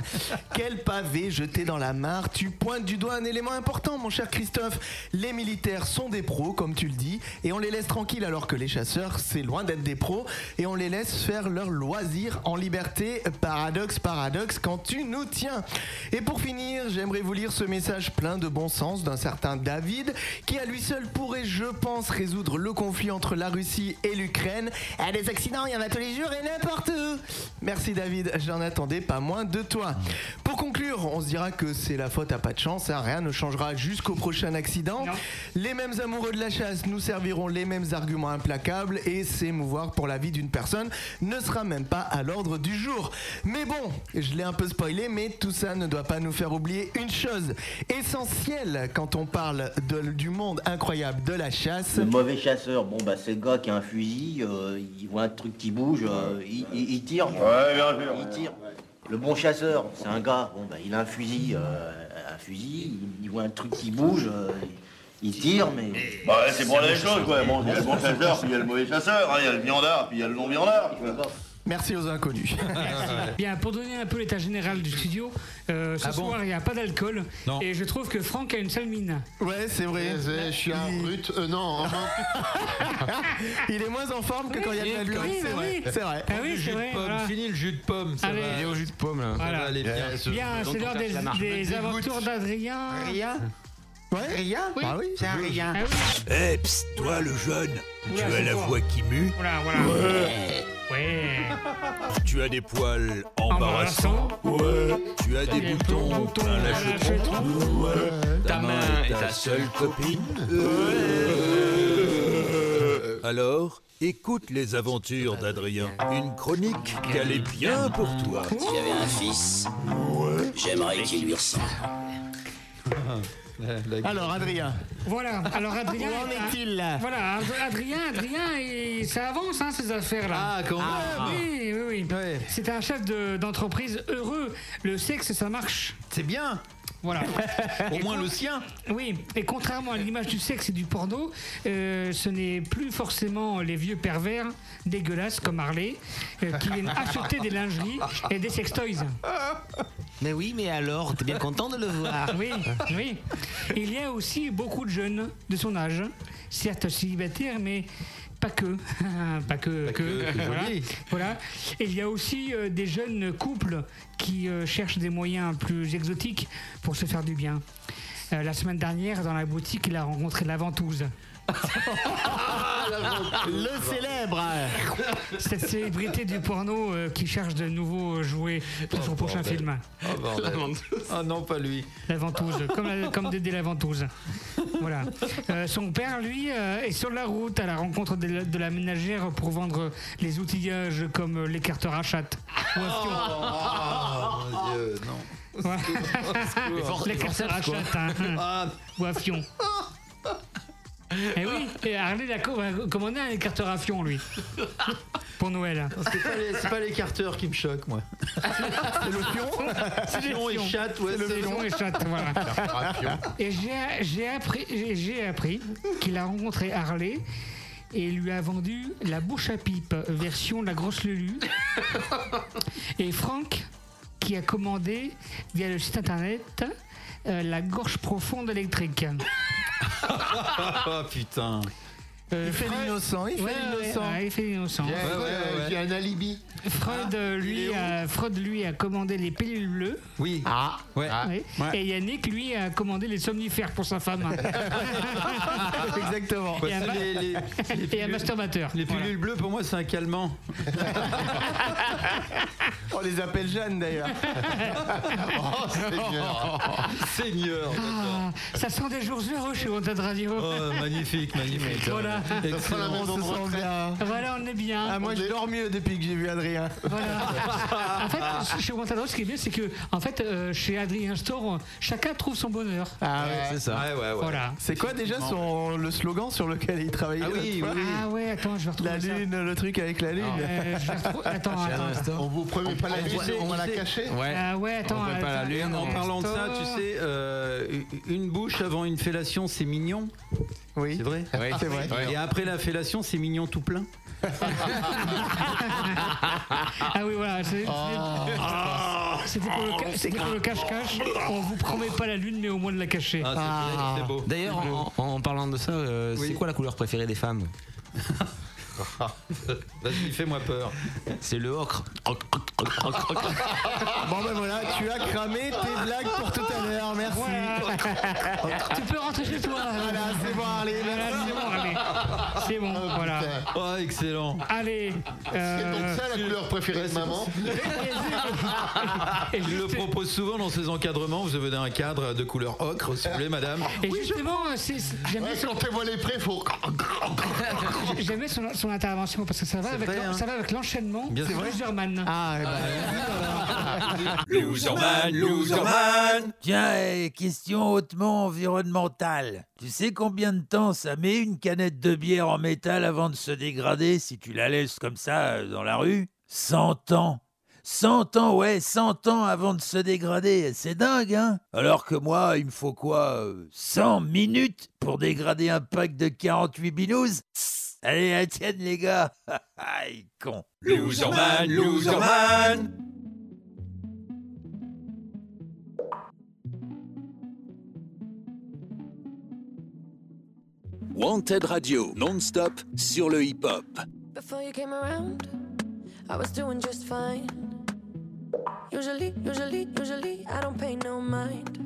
Speaker 2: Quel pavé jeté dans la mare. Tu pointes du doigt un élément important, mon cher Christophe. Les militaires sont des pros, comme tu le dis, et on les laisse tranquilles alors que les chasseurs, c'est loin d'être des pros, et on les laisse faire leur loisir en liberté. Paradoxe, paradoxe, quand tu nous tiens. Et pour finir, j'aimerais vous lire ce message plein de bon sens d'un certain David, qui à lui seul pourrait, je pense, résoudre le conflit entre la Russie et l'Ukraine. Eh, des accidents, il y en a tous les jours et n'importe où. Merci David, j'en attendais pas moins de toi. Pour conclure, on se dira que c'est la faute à pas de chance, hein, rien ne changera jusqu'au prochain accident. Les mêmes amoureux de la chasse nous serviront les mêmes arguments implacables et s'émouvoir pour la vie d'une personne ne sera même pas à l'ordre du jour. Mais bon, je l'ai un peu spoilé, mais tout ça ne doit pas nous faire oublier une chose essentielle quand on parle de- du monde incroyable de la chasse.
Speaker 11: Le mauvais chasseur, bon bah c'est le gars qui a un fusil, euh, il voit un truc qui bouge, euh, il, il- il tire.
Speaker 14: Ouais, bien sûr.
Speaker 11: Il tire. Le bon chasseur, c'est un gars, bon bah il a un fusil, euh, un fusil, il, il voit un truc qui bouge, euh, il tire, mais.
Speaker 14: Bah, ouais, c'est pour la même chose, quoi. Bon, il y a le bon chasseur, puis il y a le mauvais chasseur, hein, il y a le viandard, puis il y a le non-viandard.
Speaker 2: Merci aux inconnus.
Speaker 6: Bien, pour donner un peu l'état général du studio, euh, ce
Speaker 2: Ah bon
Speaker 6: soir il n'y a pas d'alcool
Speaker 2: Non.
Speaker 6: et je trouve que Franck a une sale mine.
Speaker 2: Ouais, c'est vrai.
Speaker 9: Je suis un brut. euh, non,
Speaker 2: Il est moins en forme que quand il y a de l'alcool.
Speaker 6: Oui,
Speaker 2: c'est
Speaker 6: oui,
Speaker 2: vrai.
Speaker 6: oui.
Speaker 2: C'est vrai.
Speaker 6: Ah oui, c'est vrai. voilà.
Speaker 7: Fini le jus de pomme, ça
Speaker 6: Allez.
Speaker 7: va.
Speaker 6: Il est au
Speaker 8: jus de pomme là.
Speaker 6: Voilà.
Speaker 7: Ça va aller bien.
Speaker 6: Bien, c'est l'heure des, des aventures d'Adrien.
Speaker 2: Rien Ouais, rien
Speaker 6: Oui.
Speaker 2: Ah oui, c'est un rien.
Speaker 6: Ah.
Speaker 3: Eh, psst, toi le jeune, tu
Speaker 6: Oula,
Speaker 3: as la voix qui mue.
Speaker 6: Voilà, voilà.
Speaker 3: Ouais.
Speaker 6: Ouais.
Speaker 3: Tu as des poils embarrassants. Ouais. Tu as des boutons plein la chetron. Ouais. Ta main est ta seule copine. Alors, écoute les aventures d'Adrien. Une chronique qu'elle est bien pour toi.
Speaker 15: Si j'avais un fils, j'aimerais qu'il lui ressemble.
Speaker 2: Alors, Adrien.
Speaker 6: Voilà, alors Adrien.
Speaker 2: Où en est-il là?
Speaker 6: Voilà, Ad- Adrien, Adrien, et ça avance hein, ces affaires-là.
Speaker 7: Ah, quand même.
Speaker 6: Ah, Oui, oui, oui. C'est un chef de- d'entreprise heureux. Le sexe, ça marche.
Speaker 7: C'est bien.
Speaker 6: Voilà.
Speaker 7: Au moins le sien.
Speaker 6: Oui, et contrairement à l'image du sexe et du porno, euh, ce n'est plus forcément les vieux pervers dégueulasses comme Harley euh, qui viennent acheter des lingeries et des sextoys.
Speaker 16: Mais oui, mais alors, t'es bien content de le voir
Speaker 6: Oui, oui. Il y a aussi beaucoup de jeunes de son âge, certes célibataires, mais pas que. pas que. que,
Speaker 7: que,
Speaker 6: voilà. Et il y a aussi euh, des jeunes couples qui euh, cherchent des moyens plus exotiques pour se faire du bien. Euh, la semaine dernière, dans la boutique, il a rencontré la ventouse.
Speaker 2: Le célèbre
Speaker 6: Cette célébrité du porno euh, qui cherche de nouveaux jouets pour son prochain
Speaker 7: bordel.
Speaker 6: film.
Speaker 7: Oh. Ah non, pas lui.
Speaker 6: La ventouse, comme, la- comme Dédé la ventouse. Voilà. Euh, son père, lui, euh, est sur la route à la rencontre de la, de la ménagère pour vendre les outillages comme l'écarteur à chatte. Ou un fion.
Speaker 7: Oh mon dieu, non.
Speaker 6: Ouais. L'écarteur à chatte. hein.
Speaker 7: Ah.
Speaker 6: Ou à fion. Eh oui, et Harley a co- a commandé un écarteur à fion, lui. Pour Noël.
Speaker 7: C'est pas, les, c'est pas les carteurs qui me choquent, moi.
Speaker 6: C'est le fion C'est le
Speaker 7: Fion et chatte, ouais,
Speaker 6: C'est le
Speaker 7: c'est
Speaker 6: fion et chatte, voilà. Et j'ai j'ai appris, j'ai- j'ai appris qu'il a rencontré Harley et lui a vendu la bouche à pipe version la grosse Lulu. Et Franck qui a commandé via le site internet euh, la gorge profonde électrique.
Speaker 7: oh putain.
Speaker 6: Euh,
Speaker 2: Il fait
Speaker 6: Freud-
Speaker 2: l'innocent, il fait
Speaker 6: Ouais, ouais, il fait l'innocent.
Speaker 7: Ouais,
Speaker 9: ouais. J'ai un alibi.
Speaker 6: Freud, euh, lui, a, Freud, lui, a commandé les pilules bleues.
Speaker 7: Oui.
Speaker 2: Ah
Speaker 7: Ouais.
Speaker 6: Oui.
Speaker 7: Ouais.
Speaker 6: Et Yannick, lui, a commandé les somnifères pour sa femme.
Speaker 2: Exactement.
Speaker 6: Et un, ma-
Speaker 7: Les- les-
Speaker 6: et un masturbateur.
Speaker 7: Les pilules bleues, pour moi, c'est un calmant.
Speaker 2: On les appelle Jeanne d'ailleurs.
Speaker 9: Oh, Seigneur.
Speaker 7: Seigneur.
Speaker 6: Ah, ça sent des jours heureux chez Wanted Radio.
Speaker 7: Oh, magnifique, magnifique.
Speaker 6: Voilà.
Speaker 7: Excellent.
Speaker 2: On se sent bien.
Speaker 6: Voilà, on est bien.
Speaker 2: Ah, moi je dors mieux depuis que j'ai vu Adrien.
Speaker 6: En fait, chez Wanted Radio, ce qui est bien, c'est que, en fait, euh, chez Adrien Store, chacun trouve son bonheur.
Speaker 2: Ah ouais.
Speaker 8: C'est ça.
Speaker 7: Ouais, ouais, ouais.
Speaker 6: Voilà.
Speaker 2: C'est quoi déjà son, le slogan sur lequel il travaillait
Speaker 7: Ah oui, oui.
Speaker 6: Ah ouais, attends, je vais retrouver
Speaker 2: La
Speaker 6: ça.
Speaker 2: lune, le truc avec la lune.
Speaker 6: Euh, je vais retrouver- Attends, attends.
Speaker 9: On vous promet pas la lune, on va la cacher
Speaker 8: Ouais.
Speaker 6: Ah ouais, attends.
Speaker 8: On pas la
Speaker 6: attends.
Speaker 8: lune,
Speaker 7: En
Speaker 8: on-
Speaker 7: parlant de ça, tu sais, euh, une bouche avant une fellation, c'est mignon.
Speaker 2: Oui,
Speaker 7: C'est vrai
Speaker 2: c'est.
Speaker 7: Et après la fellation, c'est mignon tout plein.
Speaker 6: Ah oui, voilà. c'est- c'est- C'était pour le ca- c'était pour le cache-cache. On vous promet pas la lune, mais au moins de la cacher.
Speaker 7: Ah, beau.
Speaker 8: D'ailleurs, en, en parlant de ça, euh,
Speaker 7: Oui.
Speaker 8: c'est quoi la couleur préférée des femmes?
Speaker 7: Vas-y, fais-moi peur.
Speaker 8: C'est le ocre. Ocre, ocre, ocre, ocre, ocre.
Speaker 2: Bon ben voilà, tu as cramé tes blagues pour tout à l'heure, merci.
Speaker 6: Tu peux rentrer chez toi.
Speaker 2: Voilà, c'est bon, allez,
Speaker 6: Voilà, c'est bon, allez. C'est bon, voilà.
Speaker 7: Oh, excellent.
Speaker 6: Allez.
Speaker 9: C'est
Speaker 6: euh,
Speaker 9: donc ça la couleur préférée de maman
Speaker 6: et,
Speaker 7: Je le
Speaker 6: juste-
Speaker 7: propose souvent dans ces encadrements. Vous avez un cadre de couleur ocre, s'il vous plaît, madame.
Speaker 6: et justement, c'est- c'est-
Speaker 9: Ouais,
Speaker 6: son-
Speaker 9: Quand t'es voilé près, faut.
Speaker 6: j'aime bien son, son intervention parce que ça va avec,
Speaker 7: vrai, hein.
Speaker 6: ça va avec l'enchaînement.
Speaker 7: Bien
Speaker 6: C'est
Speaker 7: sûr.
Speaker 6: Loserman.
Speaker 2: Ah, ben,
Speaker 3: Loserman, loserman
Speaker 17: Tiens, question hautement environnementale. Tu sais combien de temps ça met une canette de bière en métal avant de se dégrader si tu la laisses comme ça euh, dans la rue? 100 ans. 100 ans, ouais, 100 ans avant de se dégrader. C'est dingue, hein? Alors que moi, il me faut quoi euh, 100 minutes pour dégrader un pack de 48 binous? Allez, à la tienne, les gars Aïe, con
Speaker 3: Loserman, loserman Wanted Radio, non-stop sur le hip-hop.
Speaker 18: Before you came around, I was doing just fine. Usually, usually, usually, I don't pay no mind.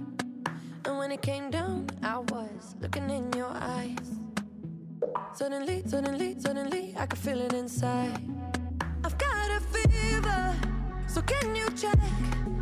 Speaker 18: And when it came down, I was looking in your eyes. Suddenly, suddenly, suddenly, I can feel it inside. I've got a fever, so can you check?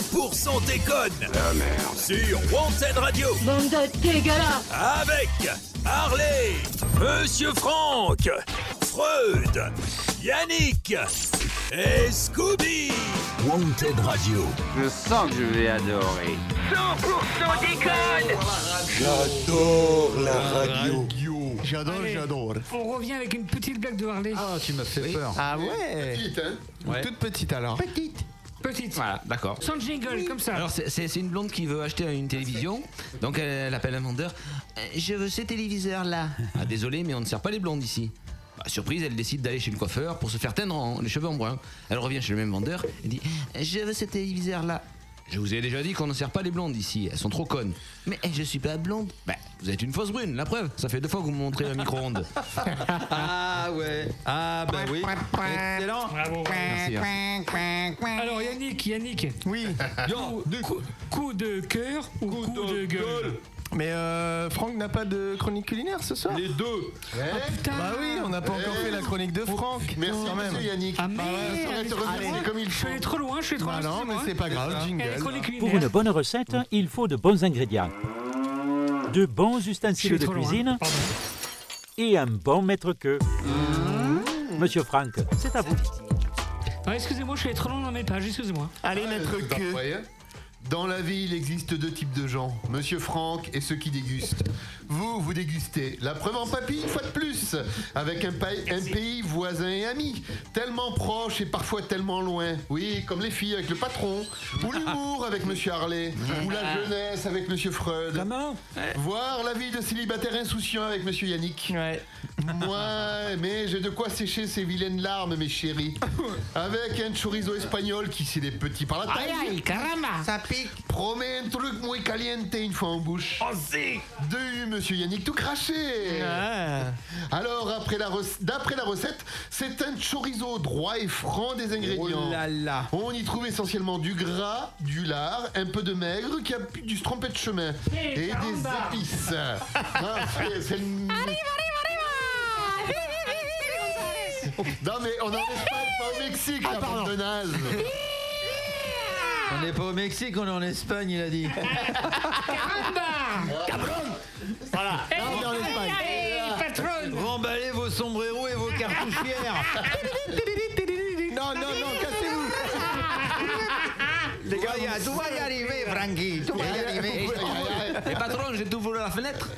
Speaker 3: 100% déconne »
Speaker 5: La merde.
Speaker 3: sur Wanted Radio
Speaker 10: Bande de
Speaker 3: avec Harley, Monsieur Franck, Freud, Yannick, et Scooby Wanted Radio.
Speaker 5: Je sens que je vais adorer.
Speaker 3: 100% déconne
Speaker 2: J'adore la radio. J'adore, j'adore.
Speaker 6: On revient avec une petite blague de Harley.
Speaker 7: Ah, tu m'as fait peur.
Speaker 2: Ah ouais
Speaker 9: Petite, hein
Speaker 7: Ouais.
Speaker 2: Toute petite alors.
Speaker 6: Petite. Petite.
Speaker 8: Voilà, d'accord.
Speaker 6: Sans jingle, comme ça.
Speaker 8: Alors c'est- une blonde qui veut acheter une télévision, donc elle, elle appelle un vendeur. Euh, Je veux ce téléviseur là. Ah désolé, mais on ne sert pas les blondes ici. Bah, surprise, elle décide d'aller chez le coiffeur pour se faire teindre en- les cheveux en brun. Elle revient chez le même vendeur et dit Je veux ce téléviseur là. Je vous ai déjà dit qu'on ne sert pas les blondes ici, elles sont trop connes. Mais eh, je suis pas blonde. Bah, vous êtes une fausse brune, la preuve. Ça fait deux fois que vous me montrez un micro-ondes.
Speaker 7: Ah ouais. Ah bah oui. Excellent.
Speaker 6: Bravo.
Speaker 8: Merci, merci.
Speaker 6: Alors Yannick, Yannick.
Speaker 2: Oui.
Speaker 6: Coup, coup- coup de cœur ou coup, de gueule
Speaker 2: Mais euh, Franck n'a pas de chronique culinaire ce soir
Speaker 7: Les deux.
Speaker 6: Putain.
Speaker 2: Bah oui, on n'a pas encore fait la chronique de Franck.
Speaker 9: Merci,
Speaker 2: quand même.
Speaker 9: monsieur Yannick.
Speaker 6: Ah
Speaker 9: Bah ouais, comme il
Speaker 6: Je
Speaker 9: faut.
Speaker 6: suis allé trop loin, je suis allé trop
Speaker 2: Bah
Speaker 6: loin.
Speaker 2: non, mais c'est pas grave, jingle.
Speaker 19: Pour une bonne recette, il faut de bons ingrédients, de bons
Speaker 6: Je
Speaker 19: ustensiles de
Speaker 6: loin.
Speaker 19: cuisine et un bon maître queue. Monsieur Franck, c'est à vous.
Speaker 6: Ah, excusez-moi, je suis allé trop loin dans mes pages, excusez-moi.
Speaker 2: Allez,
Speaker 9: Ouais,
Speaker 2: maître
Speaker 9: Dans la vie, il existe deux types de gens, Monsieur Franck et ceux qui dégustent. Vous, vous dégustez. La preuve en papille, une fois de plus, avec un, pa- un pays voisin et ami, tellement proche et parfois tellement loin. Oui, comme les filles avec le patron, ou l'humour avec Monsieur Harley, ou la jeunesse avec Monsieur Freud.
Speaker 7: Comment?
Speaker 9: Voir la vie de célibataire insouciant avec Monsieur Yannick.
Speaker 2: Ouais.
Speaker 9: Moi, mais j'ai de quoi sécher ces vilaines larmes, mes chéris. Avec un chorizo espagnol qui c'est des petits par la taille.
Speaker 6: Aïe, caramba
Speaker 2: Ça pique.
Speaker 9: Promet un truc muy caliente une fois en bouche. De Monsieur Yannick tout craché. Alors, après la rec- d'après la recette, c'est un chorizo droit et franc des ingrédients.
Speaker 7: Oh là là.
Speaker 9: On y trouve essentiellement du gras, du lard, un peu de maigre qui a pu- du trompé de chemin et des épices. Ah, c'est- c'est le- Non mais on est en Espagne, pas au Mexique, la bande de nazes.
Speaker 7: On n'est pas au Mexique, on est en Espagne, il a dit.
Speaker 2: Voilà.
Speaker 6: Eh,
Speaker 2: Là, on est en Espagne.
Speaker 6: Allez, patronne
Speaker 7: Remballez vos sombreros et vos cartouchières.
Speaker 2: Non, non, non, cassez-vous. Les gars,
Speaker 7: tout va y arriver, Frankie. Tout va y arriver.
Speaker 8: Les patrons, j'ai tout volé à la fenêtre.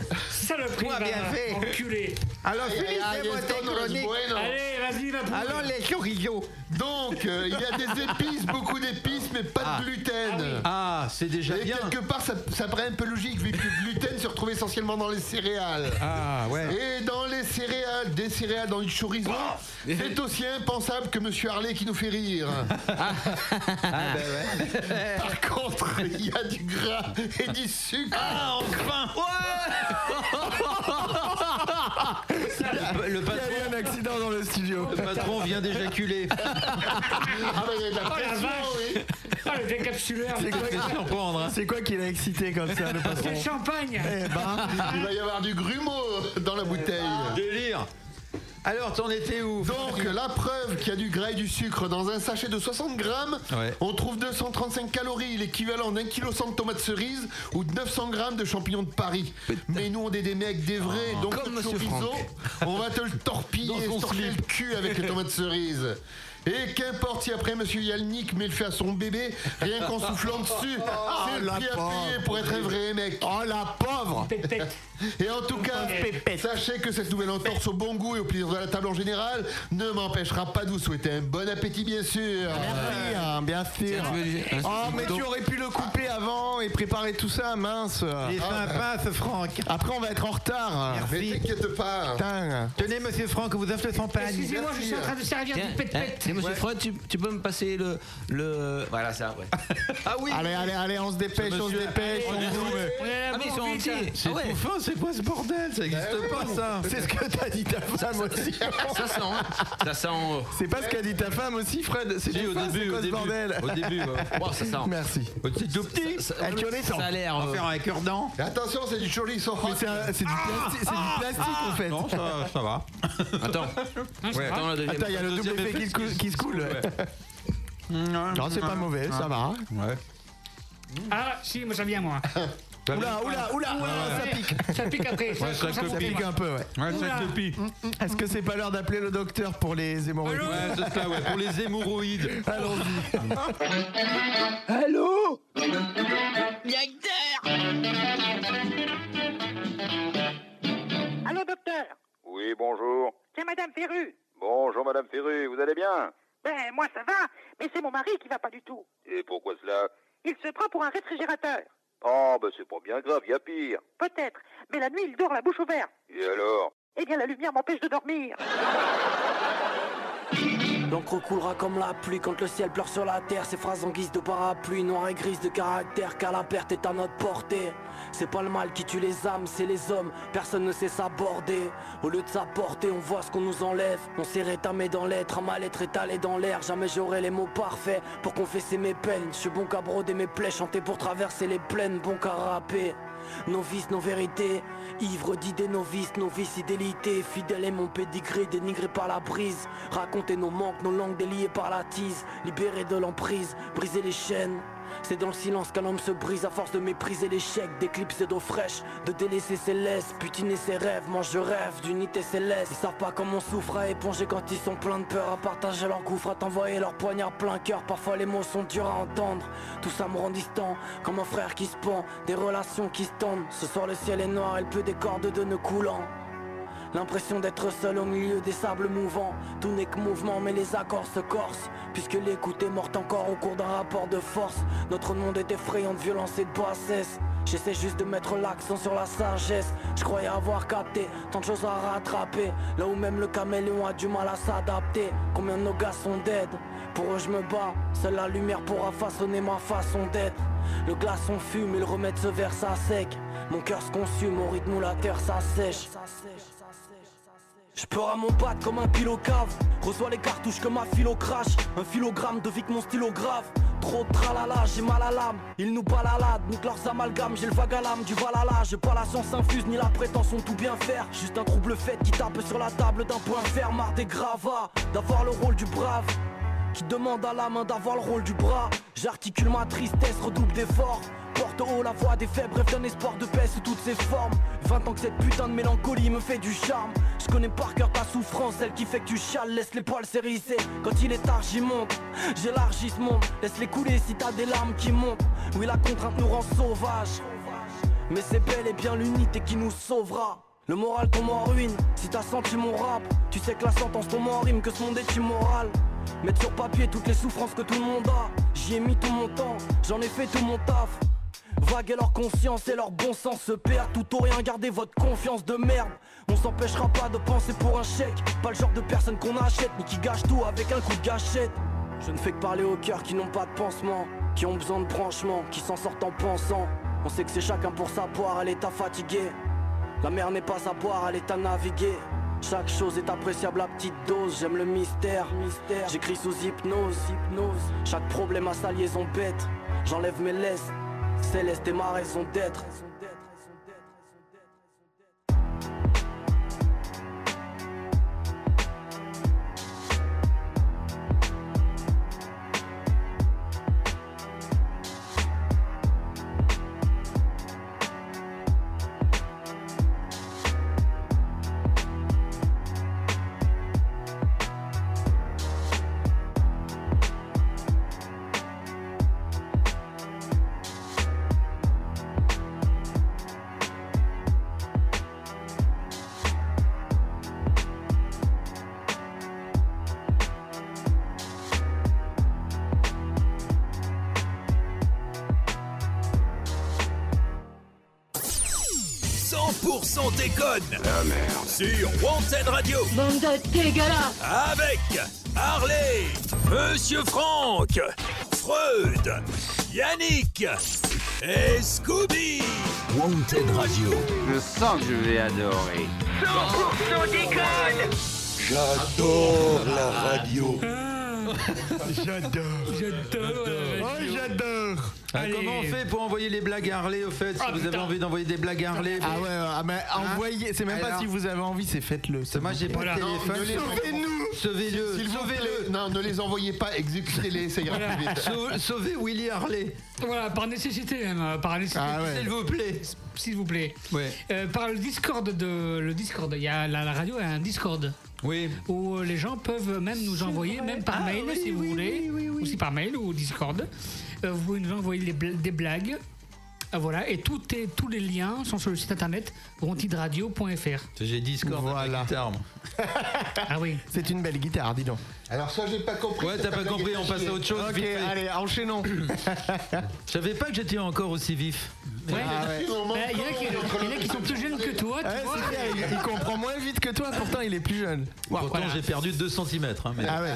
Speaker 6: Saloperie,
Speaker 7: Moi, bien
Speaker 6: va,
Speaker 7: fait.
Speaker 6: enculé.
Speaker 7: Alors,
Speaker 9: esto no es bueno.
Speaker 6: Allez, vas-y, va pour
Speaker 7: Alors, les chorizo.
Speaker 9: Donc, euh, il y a des épices, beaucoup d'épices, mais pas de gluten.
Speaker 7: Ah, c'est déjà
Speaker 9: Et
Speaker 7: bien.
Speaker 9: quelque part, ça, ça paraît un peu logique, vu que le gluten se retrouve essentiellement dans les céréales.
Speaker 7: Ah, ouais.
Speaker 9: Et dans les céréales, des céréales dans du chorizo, c'est aussi impensable que Monsieur Harley qui nous fait rire.
Speaker 7: Ah, ben ouais.
Speaker 9: Par contre, il y a du gras et du sucre.
Speaker 7: Ah, enfin Le
Speaker 2: Il y a
Speaker 7: patron,
Speaker 2: eu un accident dans le studio.
Speaker 7: le patron vient d'éjaculer.
Speaker 9: Ah, bah, il y a de la
Speaker 6: Oh la
Speaker 9: pression, oui.
Speaker 6: Ah, le décapsuleur
Speaker 2: C'est quoi,
Speaker 7: hein.
Speaker 2: c'est quoi qui l'a excité comme ça, le patron
Speaker 6: Quel champagne
Speaker 2: Eh ben,
Speaker 9: Il va y avoir du grumeau dans la bouteille.
Speaker 7: Délire. Alors, t'en étais où
Speaker 9: Donc, la preuve qu'il y a du gras et du sucre dans un sachet de 60 grammes,
Speaker 7: Ouais.
Speaker 9: on trouve 235 calories, l'équivalent d'un kilo cent de tomates cerises ou de 900 grammes de champignons de Paris. Mais nous, on est des mecs, des vrais, donc
Speaker 8: Comme
Speaker 9: le
Speaker 8: Monsieur
Speaker 9: chorizo,
Speaker 8: Franck.
Speaker 9: on va te le torpiller,
Speaker 7: Dans son slip.
Speaker 9: le cul avec les tomates cerises. Et qu'importe si après Monsieur Yalnik met le fait à son bébé, rien qu'en soufflant dessus, c'est le
Speaker 2: la
Speaker 9: prix à payer pour être un vrai mec.
Speaker 2: oh la pauvre
Speaker 6: Tête, tête.
Speaker 9: Et en tout cas, sachez que cette nouvelle entorse au bon goût et au plaisir de la table en général ne m'empêchera pas de vous souhaiter un bon appétit, bien sûr.
Speaker 2: Merci, hein, bien sûr.
Speaker 8: un
Speaker 2: Oh, mais tu aurais pu le couper avant et préparer tout ça, mince.
Speaker 7: Il est sympa, ce Franck.
Speaker 2: Après, on va être en retard.
Speaker 9: Mais t'inquiète pas.
Speaker 2: Putain.
Speaker 7: Tenez, monsieur Franck, vous offrez son pagne.
Speaker 6: Excusez-moi, je suis en train de servir
Speaker 8: Tiens,
Speaker 6: du
Speaker 8: hein,
Speaker 6: pet-pet.
Speaker 8: tiens, monsieur Freud, tu, tu peux me passer le. le... Voilà, ça, ouais.
Speaker 7: Ah oui
Speaker 2: Allez, allez, allez, on se dépêche, on se dépêche. on
Speaker 6: est là
Speaker 8: Ah, mais ils
Speaker 6: pour
Speaker 8: sont
Speaker 6: vite.
Speaker 8: entiers.
Speaker 7: C'est
Speaker 8: Ah
Speaker 7: tout fin, c'est quoi ce bordel Ça n'existe pas, ça
Speaker 2: C'est ce que t'as dit ta femme aussi.
Speaker 8: Ça sent, hein. ça sent. euh,
Speaker 2: C'est pas ce qu'a dit ta femme aussi, Fred C'est
Speaker 7: au début,
Speaker 2: c'est quoi
Speaker 7: au
Speaker 2: ce
Speaker 7: début.
Speaker 2: bordel
Speaker 7: Au début, ouais.
Speaker 8: wow, ça sent.
Speaker 2: Merci.
Speaker 7: C'est tout petit.
Speaker 8: Ça,
Speaker 2: connaît
Speaker 8: ça
Speaker 2: ça.
Speaker 8: a l'air.
Speaker 7: On va
Speaker 8: euh,
Speaker 7: faire un cure-dent.
Speaker 9: Attention, c'est du chorizo.
Speaker 2: C'est un- c'est du plastique, c'est du plastique en fait.
Speaker 7: Non, ça, ça va.
Speaker 8: Attends.
Speaker 7: Ouais.
Speaker 8: Attends, la deuxième.
Speaker 2: Attends, il y a le double effet qui se coule.
Speaker 7: Non,
Speaker 2: Non, c'est pas mauvais, ça va.
Speaker 7: Ouais.
Speaker 6: Ah, si, moi ça vient, moi.
Speaker 2: Oula, oula, oula, ça pique.
Speaker 6: Ça pique après.
Speaker 2: Ouais, ça,
Speaker 6: ça
Speaker 2: pique un peu, ouais.
Speaker 7: Ouais, ça
Speaker 6: Oula.
Speaker 7: copie.
Speaker 2: Est-ce que c'est pas l'heure d'appeler le docteur pour les hémorroïdes
Speaker 7: Ouais, c'est ça, ouais, pour les hémorroïdes.
Speaker 2: Allons-y.
Speaker 15: Allô
Speaker 20: Allô, docteur
Speaker 21: Oui, bonjour.
Speaker 20: C'est Madame Ferru.
Speaker 21: Bonjour, Madame Ferru, vous allez bien?
Speaker 20: Ben, moi, ça va, mais c'est mon mari qui va pas du tout.
Speaker 21: Et pourquoi cela?
Speaker 20: Il se prend pour un réfrigérateur.
Speaker 21: Oh, ben c'est pas bien grave, y a pire.
Speaker 20: Peut-être, mais la nuit, il dort la bouche ouverte.
Speaker 21: Et alors?
Speaker 20: Eh bien, la lumière m'empêche de dormir.
Speaker 22: L'encre coulera comme la pluie quand le ciel pleure sur la terre. Ces phrases en guise de parapluie, noire et grise de caractère, car la perte est à notre portée. C'est pas le mal qui tue les âmes, c'est les hommes. Personne ne sait s'aborder. Au lieu de s'apporter, on voit ce qu'on nous enlève. On s'est rétamé dans l'être, un mal-être étalé dans l'air. Jamais j'aurai les mots parfaits pour confesser mes peines. Je suis bon qu'à broder mes plaies, chanter pour traverser les plaines, bon qu'à. Nos vices, nos vérités, ivres d'idées, nos vices, nos vices, fidélité, fidèle et mon pédigré, dénigré par la brise. Raconter nos manques, nos langues déliées par la tise, libérés de l'emprise, briser les chaînes. C'est dans le silence qu'un homme se brise à force de mépriser l'échec, d'éclipser d'eau fraîche, de délaisser ses laisses, putiner ses rêves. Moi je rêve d'unité céleste. Ils savent pas comment on souffre à éponger quand ils sont pleins de peur, à partager leur gouffre, à t'envoyer leur poignard plein cœur. Parfois les mots sont durs à entendre, tout ça me rend distant, comme un frère qui se pend, des relations qui se tendent. Ce soir le ciel est noir, elle pleut des cordes de nœuds coulants. L'impression d'être seul au milieu des sables mouvants. Tout n'est que mouvement mais les accords se corsent. Puisque l'écoute est morte encore au cours d'un rapport de force. Notre monde est effrayant de violence et de bassesse J'essaie juste de mettre l'accent sur la sagesse. Je croyais avoir capté tant de choses à rattraper. Là où même le caméléon a du mal à s'adapter. Combien nos gars sont dead? Pour eux je me bats. Seule la lumière pourra façonner ma façon d'être. Le glaçon fume et le remède se verse à sec. Mon cœur se consume au rythme où la terre s'assèche je peur à mon bat comme un pilo cave Reçois les cartouches comme un philo crash Un philogramme de vie que mon stylo grave Trop de tralala, j'ai mal à l'âme. Ils nous baladent, nique leurs amalgames. J'ai le vague à l'âme du valala J'ai pas la science infuse ni la prétention de tout bien faire. Juste un trouble fait qui tape sur la table d'un point ferme. Marre des gravats, d'avoir le rôle du brave qui demande à la main d'avoir le rôle du bras. J'articule ma tristesse, redouble d'efforts. Porte haut la voix des faibles, bref d'un espoir de paix sous toutes ses formes. 20 ans que cette putain de mélancolie me fait du charme. Je connais par cœur ta souffrance, celle qui fait que tu chiales Laisse les poils s'hérisser, quand il est tard j'y monte. J'élargis ce monde, laisse-les couler si t'as des larmes qui montent. Oui la contrainte nous rend sauvages. Mais c'est bel et bien l'unité qui nous sauvera. Le moral tombe en ruine, si t'as senti mon rap Tu sais que la sentence tombe en rime, que ce monde est immoral Mettre sur papier toutes les souffrances que tout le monde a. J'y ai mis tout mon temps, j'en ai fait tout mon taf. Vague et leur conscience et leur bon sens se perdent. Tout ou rien, gardez votre confiance de merde. On s'empêchera pas de penser pour un chèque. Pas le genre de personne qu'on achète Ni qui gâche tout avec un coup de gâchette. Je ne fais que parler aux cœurs qui n'ont pas de pansement Qui ont besoin de branchement, qui s'en sortent en pensant. On sait que c'est chacun pour sa poire à l'état fatigué La mer n'est pas à boire, elle est à naviguer chaque chose est appréciable à petite dose, j'aime le mystère, mystère. J'écris sous hypnose, hypnose. Chaque problème a sa liaison bête. J'enlève mes laisses, céleste est ma raison d'être.
Speaker 3: Déconne
Speaker 21: La merde.
Speaker 3: Sur Wanted Radio
Speaker 10: Bande dégueulasse
Speaker 3: Avec Harley, Monsieur Franck, Freud, Yannick et Scooby
Speaker 5: Wanted Radio. Je sens que je vais adorer.
Speaker 3: 100% déconne
Speaker 21: J'adore la radio.
Speaker 2: J'adore.
Speaker 6: J'adore.
Speaker 2: Oh, j'adore.
Speaker 6: Allez.
Speaker 7: comment on fait pour envoyer les blagues à Harley au fait Si
Speaker 6: Ah,
Speaker 7: vous avez envie d'envoyer des blagues à Harley
Speaker 2: Ah ouais, ah, mais envoyez, c'est même pas
Speaker 7: Alors
Speaker 2: si vous avez envie, c'est faites-le.
Speaker 7: Moi j'ai pas
Speaker 6: Voilà.
Speaker 7: de
Speaker 6: Non,
Speaker 7: téléphone. Sauvez-le,
Speaker 9: S'il vous
Speaker 7: sauvez-le.
Speaker 9: plaît, non, ne les envoyez pas, exécutez-les, ça ira
Speaker 6: Voilà.
Speaker 9: plus vite.
Speaker 7: Sau- Sauvez Willy Harley.
Speaker 6: Voilà, par nécessité même, euh, par nécessité.
Speaker 9: Ah ouais.
Speaker 7: S'il vous plaît.
Speaker 6: S'il vous plaît.
Speaker 7: Ouais.
Speaker 6: Euh, par le Discord de le Discord, il y a la, la radio a un Discord
Speaker 7: Oui.
Speaker 6: où euh, les gens peuvent même nous envoyer, même par mail si vous voulez, aussi par mail ou Discord. Euh, vous pouvez nous envoyer bl- des blagues. Euh, voilà, et tout est, tous les liens sont sur le site internet rontidradio.fr.
Speaker 7: J'ai Discord à ma guitare.
Speaker 6: Ah oui.
Speaker 2: C'est une belle guitare, dis donc.
Speaker 9: Alors ça, j'ai pas compris.
Speaker 7: Ouais, t'as pas compris, on passe à autre chose.
Speaker 2: Ok, allez, enchaînons.
Speaker 7: Je savais pas que j'étais encore aussi vif.
Speaker 6: Ouais.
Speaker 2: Ah ouais.
Speaker 6: Bah, Il y, en a qui- il y en a qui sont plus jeunes que toi, tu
Speaker 2: Ouais,
Speaker 6: vois.
Speaker 2: c'est clair, il, il comprend moins vite que toi, pourtant il est plus jeune.
Speaker 7: Pourtant,
Speaker 6: Voilà.
Speaker 7: j'ai perdu 2 cm. mais...
Speaker 2: Ah ouais.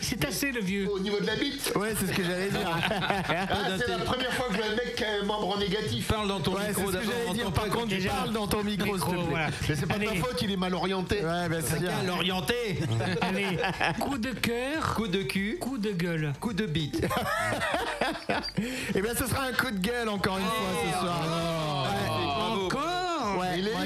Speaker 6: C'est assez le vieux.
Speaker 9: Au niveau de la bite
Speaker 2: Ouais, c'est ce que j'allais dire.
Speaker 9: Ah, c'est la première fois que je vois un mec qui a un membre négatif.
Speaker 7: Parle dans ton
Speaker 2: Ouais, c'est
Speaker 7: micro
Speaker 2: ce que
Speaker 7: d'abord.
Speaker 2: Par contre, tu parles dans ton micro, s'il te plaît.
Speaker 6: voilà.
Speaker 9: Mais c'est pas de ta faute, il est mal orienté.
Speaker 2: Ouais, ben c'est bien.
Speaker 7: l'orienter.
Speaker 6: Allez, coup de cœur,
Speaker 7: Coup de cul,
Speaker 6: coup de gueule.
Speaker 7: coup de bite.
Speaker 2: Eh bien, ce sera un coup de gueule encore une fois ce soir.
Speaker 7: Bravo.
Speaker 6: Encore
Speaker 9: Il est
Speaker 2: moi,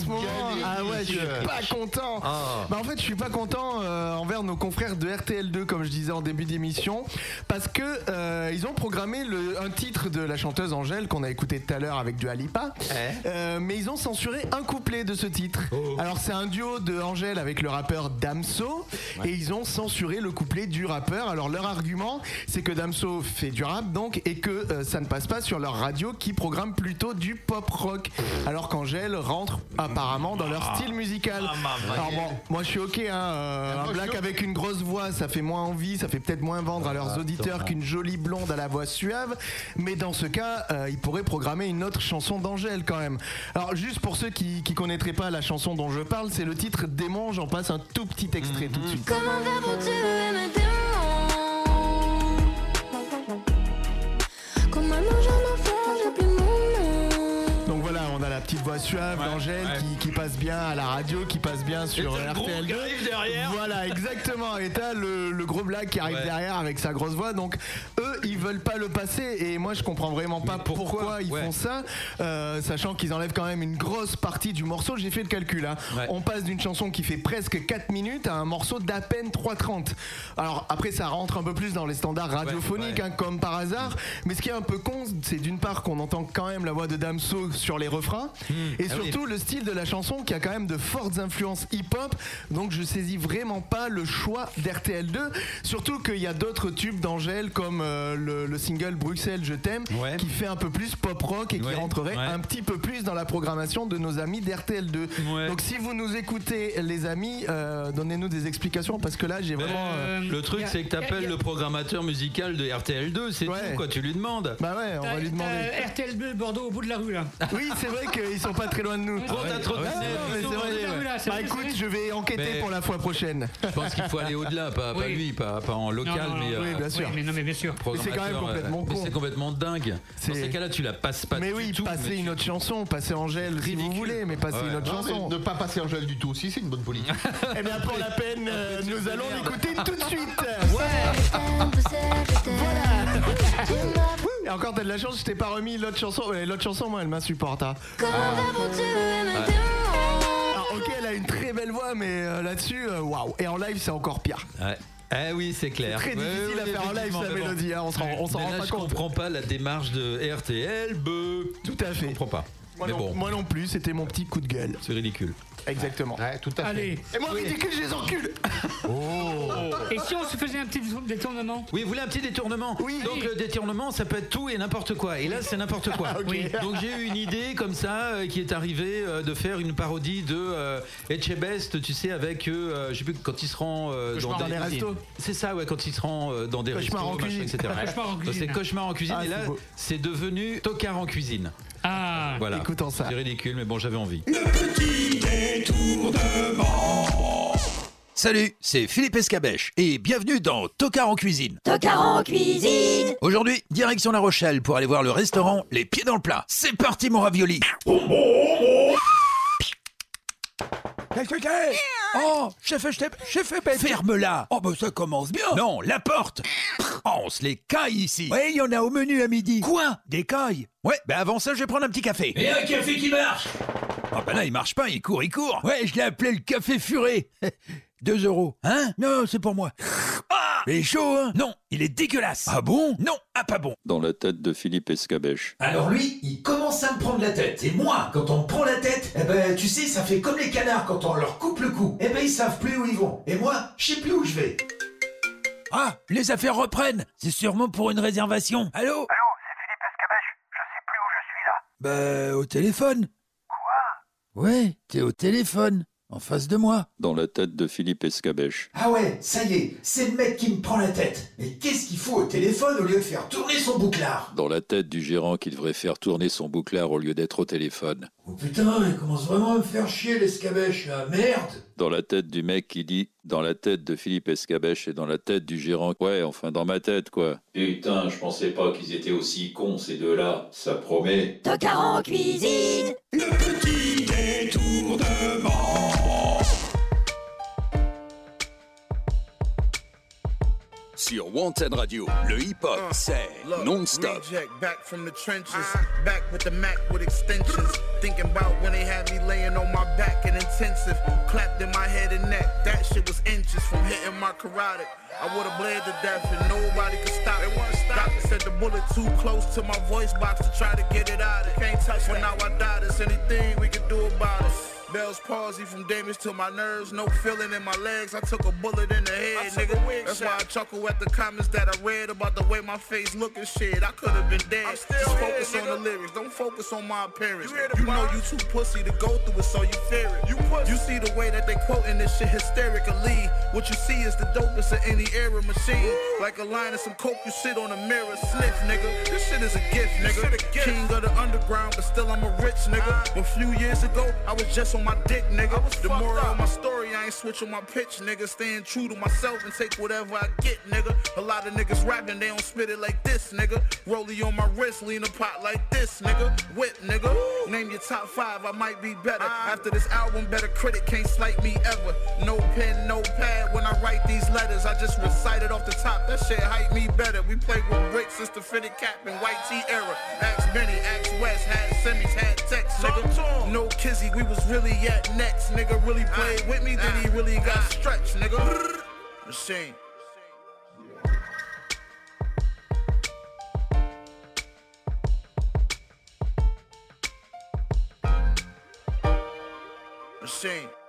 Speaker 2: ce moment. Ah ouais, je suis pas content.
Speaker 7: Ah.
Speaker 2: Bah en fait, je suis pas content euh, envers nos confrères de RTL2, comme je disais en début d'émission, parce que euh, ils ont programmé le, un titre de la chanteuse Angèle qu'on a écouté tout à l'heure avec du Alipa, Euh, mais ils ont censuré un couplet de ce titre. Alors c'est un duo de Angèle avec le rappeur Damso, et ils ont censuré le couplet du rappeur. Alors leur argument, c'est que Damso fait du rap donc, et que ça ne passe pas sur leur radio qui programme plutôt du pop rock, alors qu'Angèle rentre apparemment dans leur style musical. Alors bon, moi je suis ok, hein, euh,
Speaker 9: moi,
Speaker 2: un black avec une grosse voix, ça fait moins envie, ça fait peut-être moins vendre à leurs auditeurs qu'une jolie blonde à la voix suave, mais dans ce cas, euh, ils pourraient programmer une autre chanson d'Angèle quand même. Alors juste pour ceux qui, qui connaîtraient pas la chanson dont je parle, c'est le titre Démon, j'en passe un tout petit extrait tout de suite.
Speaker 23: Comment faire
Speaker 2: petite voix suave d'Angèle
Speaker 7: ouais.
Speaker 2: qui, qui passe bien à la radio, qui passe bien sur
Speaker 7: t'as le gros
Speaker 2: RTL2.
Speaker 7: qui arrive derrière.
Speaker 2: Voilà, exactement. Et t'as le, le gros black qui arrive
Speaker 7: Ouais.
Speaker 2: derrière avec sa grosse voix. Donc eux, ils veulent pas le passer. Et moi, je comprends vraiment pas pourquoi,
Speaker 7: pourquoi?
Speaker 2: ils font ça, euh, sachant qu'ils enlèvent quand même une grosse partie du morceau. J'ai fait le calcul. hein. On passe d'une chanson qui fait presque 4 minutes à un morceau d'à peine 3.30. Alors après, ça rentre un peu plus dans les standards radiophoniques, hein, comme par hasard. Mais ce qui est un peu con, c'est d'une part qu'on entend quand même la voix de Damso sur les refrains. Et
Speaker 7: Ah oui.
Speaker 2: surtout le style de la chanson qui a quand même de fortes influences hip-hop. Donc je saisis vraiment pas le choix d'RTL2. Surtout qu'il y a d'autres tubes d'Angèle comme euh, le, le single Bruxelles Je t'aime
Speaker 7: Ouais.
Speaker 2: qui fait un peu plus pop rock et qui
Speaker 7: Ouais,
Speaker 2: rentrerait
Speaker 7: ouais.
Speaker 2: un petit peu plus dans la programmation de nos amis d'RTL2.
Speaker 7: Ouais.
Speaker 2: Donc si vous nous écoutez les amis, euh, donnez-nous des explications parce que là j'ai vraiment... euh,
Speaker 7: Le truc, c'est que t'appelles le programmateur musical de RTL2, c'est
Speaker 2: Ouais.
Speaker 7: tout, quoi. Tu lui demandes.
Speaker 2: Bah ouais, on va lui demander.
Speaker 6: T'as RTL Bleu Bordeaux au bout de la rue là.
Speaker 2: Oui, c'est vrai qu'ils sont pas très loin de nous. Ah, mais
Speaker 7: ils
Speaker 2: c'est vrai.
Speaker 6: Ah,
Speaker 7: ouais.
Speaker 2: Bah
Speaker 6: vrai,
Speaker 2: écoute, je vais enquêter
Speaker 7: Mais-
Speaker 2: pour la fois prochaine.
Speaker 7: Je pense qu'il faut aller au-delà, pas, pas
Speaker 6: Oui.
Speaker 7: lui, pas, pas en local,
Speaker 6: Non, non,
Speaker 7: mais.
Speaker 2: oui,
Speaker 7: euh,
Speaker 2: bien sûr.
Speaker 6: Oui, mais non, mais bien sûr.
Speaker 2: Mais c'est quand même
Speaker 7: euh,
Speaker 2: complètement
Speaker 7: mais
Speaker 2: con.
Speaker 7: C'est complètement dingue. Dans
Speaker 2: C'est-
Speaker 7: ces cas-là, tu la passes pas
Speaker 2: Mais
Speaker 7: du
Speaker 2: oui,
Speaker 7: tout.
Speaker 2: passez
Speaker 7: mais
Speaker 2: une autre chanson, passez Angèle si vous voulez, mais passez
Speaker 7: Ouais.
Speaker 2: une autre
Speaker 9: Non, mais
Speaker 2: chanson.
Speaker 9: ne pas passer Angèle du tout aussi, c'est une bonne politique.
Speaker 2: Eh bien, pour la peine, euh, nous allons l'écouter tout de suite. Et encore, t'as de la chance, je t'ai pas remis l'autre chanson. L'autre chanson, moi, elle m'insupporte. hein. Alors, ok, elle a une très belle voix, mais euh, là-dessus, euh, waouh. Et en live, c'est encore pire.
Speaker 7: Ouais. Eh oui, c'est clair.
Speaker 2: Très difficile
Speaker 7: ouais,
Speaker 2: à faire en live, sa
Speaker 7: bon.
Speaker 2: mélodie. hein, on s'en rend pas
Speaker 7: je
Speaker 2: compte.
Speaker 7: comprends pas la démarche de RTL. Be...
Speaker 2: Tout à
Speaker 7: Je
Speaker 2: fait.
Speaker 7: comprends pas.
Speaker 2: Moi
Speaker 7: mais
Speaker 2: non,
Speaker 7: bon,
Speaker 2: moi non plus, c'était mon petit coup de gueule.
Speaker 7: c'est ridicule.
Speaker 2: Exactement.
Speaker 9: Ouais, tout à fait.
Speaker 6: Allez.
Speaker 2: Et moi, ridicule, je les encule.
Speaker 6: Et si on se faisait un petit détournement?
Speaker 7: Oui, vous voulez un petit détournement?
Speaker 2: Oui.
Speaker 7: Donc le détournement, ça peut être tout et n'importe quoi. Et là, c'est n'importe quoi.
Speaker 2: Ok.
Speaker 6: Oui.
Speaker 7: Donc j'ai eu une idée comme ça euh, qui est arrivée euh, de faire une parodie de euh, Etchebest, tu sais, avec euh, je sais plus quand il se rend euh,
Speaker 2: Cauchemar dans les restos.
Speaker 7: C'est ça, ouais, quand il se rend euh, dans des
Speaker 2: Cauchemar
Speaker 7: restos,
Speaker 2: en
Speaker 7: machin,
Speaker 2: cuisine.
Speaker 7: etc.
Speaker 6: Cauchemar en
Speaker 7: Donc,
Speaker 6: cuisine.
Speaker 7: C'est cauchemar en cuisine
Speaker 2: Ah,
Speaker 7: et là
Speaker 2: c'est beau.
Speaker 7: c'est devenu tocard en cuisine.
Speaker 6: Ah
Speaker 7: Voilà.
Speaker 2: Écoutons ça.
Speaker 7: C'est ridicule, mais bon, j'avais envie.
Speaker 17: Salut, c'est Philippe Escabèche et bienvenue dans Tocard en cuisine.
Speaker 10: Tocard en cuisine
Speaker 17: Aujourd'hui, direction La Rochelle pour aller voir le restaurant Les Pieds dans le Plat. C'est parti mon ravioli. Qu'est-ce que c'est? Oh, chef, chef, chef, Ferme-la Oh, bah ça commence bien Non, la porte Oh, on se les caille ici Ouais, il y en a au menu à midi Quoi? Des cailles Ouais, bah avant ça, je vais prendre un petit café.
Speaker 15: Et un café qui marche
Speaker 17: Ah bah là, il marche pas, il court, il court. Ouais, je l'ai appelé le café furé. 2 euros. Hein? Non, c'est pour moi. Ah Il est chaud, hein? Non, il est dégueulasse. Ah bon? Non, ah pas bon.
Speaker 24: Dans la tête de Philippe Escabèche.
Speaker 17: Alors lui, il commence à me prendre la tête. Et moi, quand on me prend la tête, eh ben, tu sais, ça fait comme les canards quand on leur coupe le cou. Eh ben, ils savent plus où ils vont. Et moi, je sais plus où je vais. Ah, les affaires reprennent. C'est sûrement pour une réservation. Allô
Speaker 20: Allô, c'est Philippe Escabèche. Je sais plus où je suis là.
Speaker 17: Bah, au téléphone. Quoi? Ouais, t'es au téléphone, en face de moi.
Speaker 24: Dans la tête de Philippe Escabèche.
Speaker 17: Ah ouais, ça y est, c'est le mec qui me prend la tête. Mais qu'est-ce qu'il faut au téléphone au lieu de faire tourner son bouclard?
Speaker 24: Dans la tête du gérant qui devrait faire tourner son bouclard au lieu d'être au téléphone.
Speaker 17: Oh putain, il commence vraiment à me faire chier l'escabèche là, merde
Speaker 24: Dans la tête du mec qui dit dans la tête de Philippe Escabèche et dans la tête du gérant. Ouais, enfin dans ma tête quoi. Putain, je pensais pas qu'ils étaient aussi cons ces deux-là. Ça promet.
Speaker 18: Tocard en cuisine
Speaker 21: Le petit détournement.
Speaker 3: Sur Wanted Radio, le hip-hop, uh, c'est
Speaker 25: Look,
Speaker 3: non-stop.
Speaker 25: Back from the trenches, back with the Mac with extensions. Thinking about when they had me laying on my back in intensive, clapped in my head and neck. That shit was inches from hitting my carotid. I would've bled to death and nobody could stop it. Doctor said the bullet too close to my voice box to try to get it out. It can't touch when now I die. There's anything we can do about it. Bell's palsy from damage to my nerves, no feeling in my legs. I took a bullet in the head, nigga. That's why I chuckle at the comments that I read about the way my face look and shit. I could have been dead. Just focus on the lyrics, don't focus on my appearance. You, know you too pussy to go through it, so you fear it. You, you see the way that they quoting this shit hysterically. What you see is the dopest of any era machine. Like a line of some coke, you sit on a mirror, sniff, nigga. This shit is a gift, nigga. King of the underground, but still I'm a rich nigga. A few years ago, I was just on my dick, nigga. The moral of my story, ain't switching my pitch, nigga. Staying true to myself and take whatever I get, nigga. A lot of niggas rapping, they don't spit it like this, nigga. Rollie on my wrist, lean a pot like this, nigga. Whip, nigga. Name your top five, I might be better. After this album, better critic can't slight me ever. No pen, no pad when I write these letters. I just recite it off the top. That shit hype me better. We played with bricks since the fitted cap and white tee era. Ask Benny, ask West, had semis, had text, nigga. No kizzy, we was really at next, nigga. Really played with me, then he really got stretched, nigga. Machine. Machine.
Speaker 3: «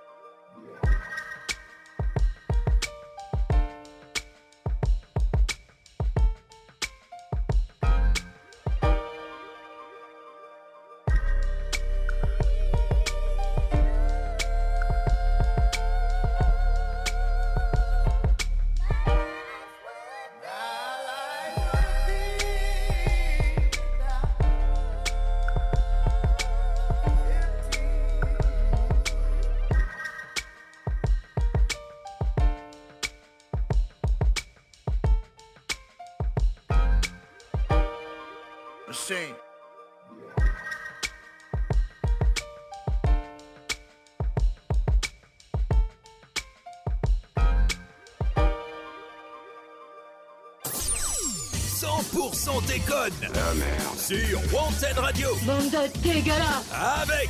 Speaker 3: 100% déconne
Speaker 21: La merde.
Speaker 3: sur Wanted Radio
Speaker 10: Bande de
Speaker 3: avec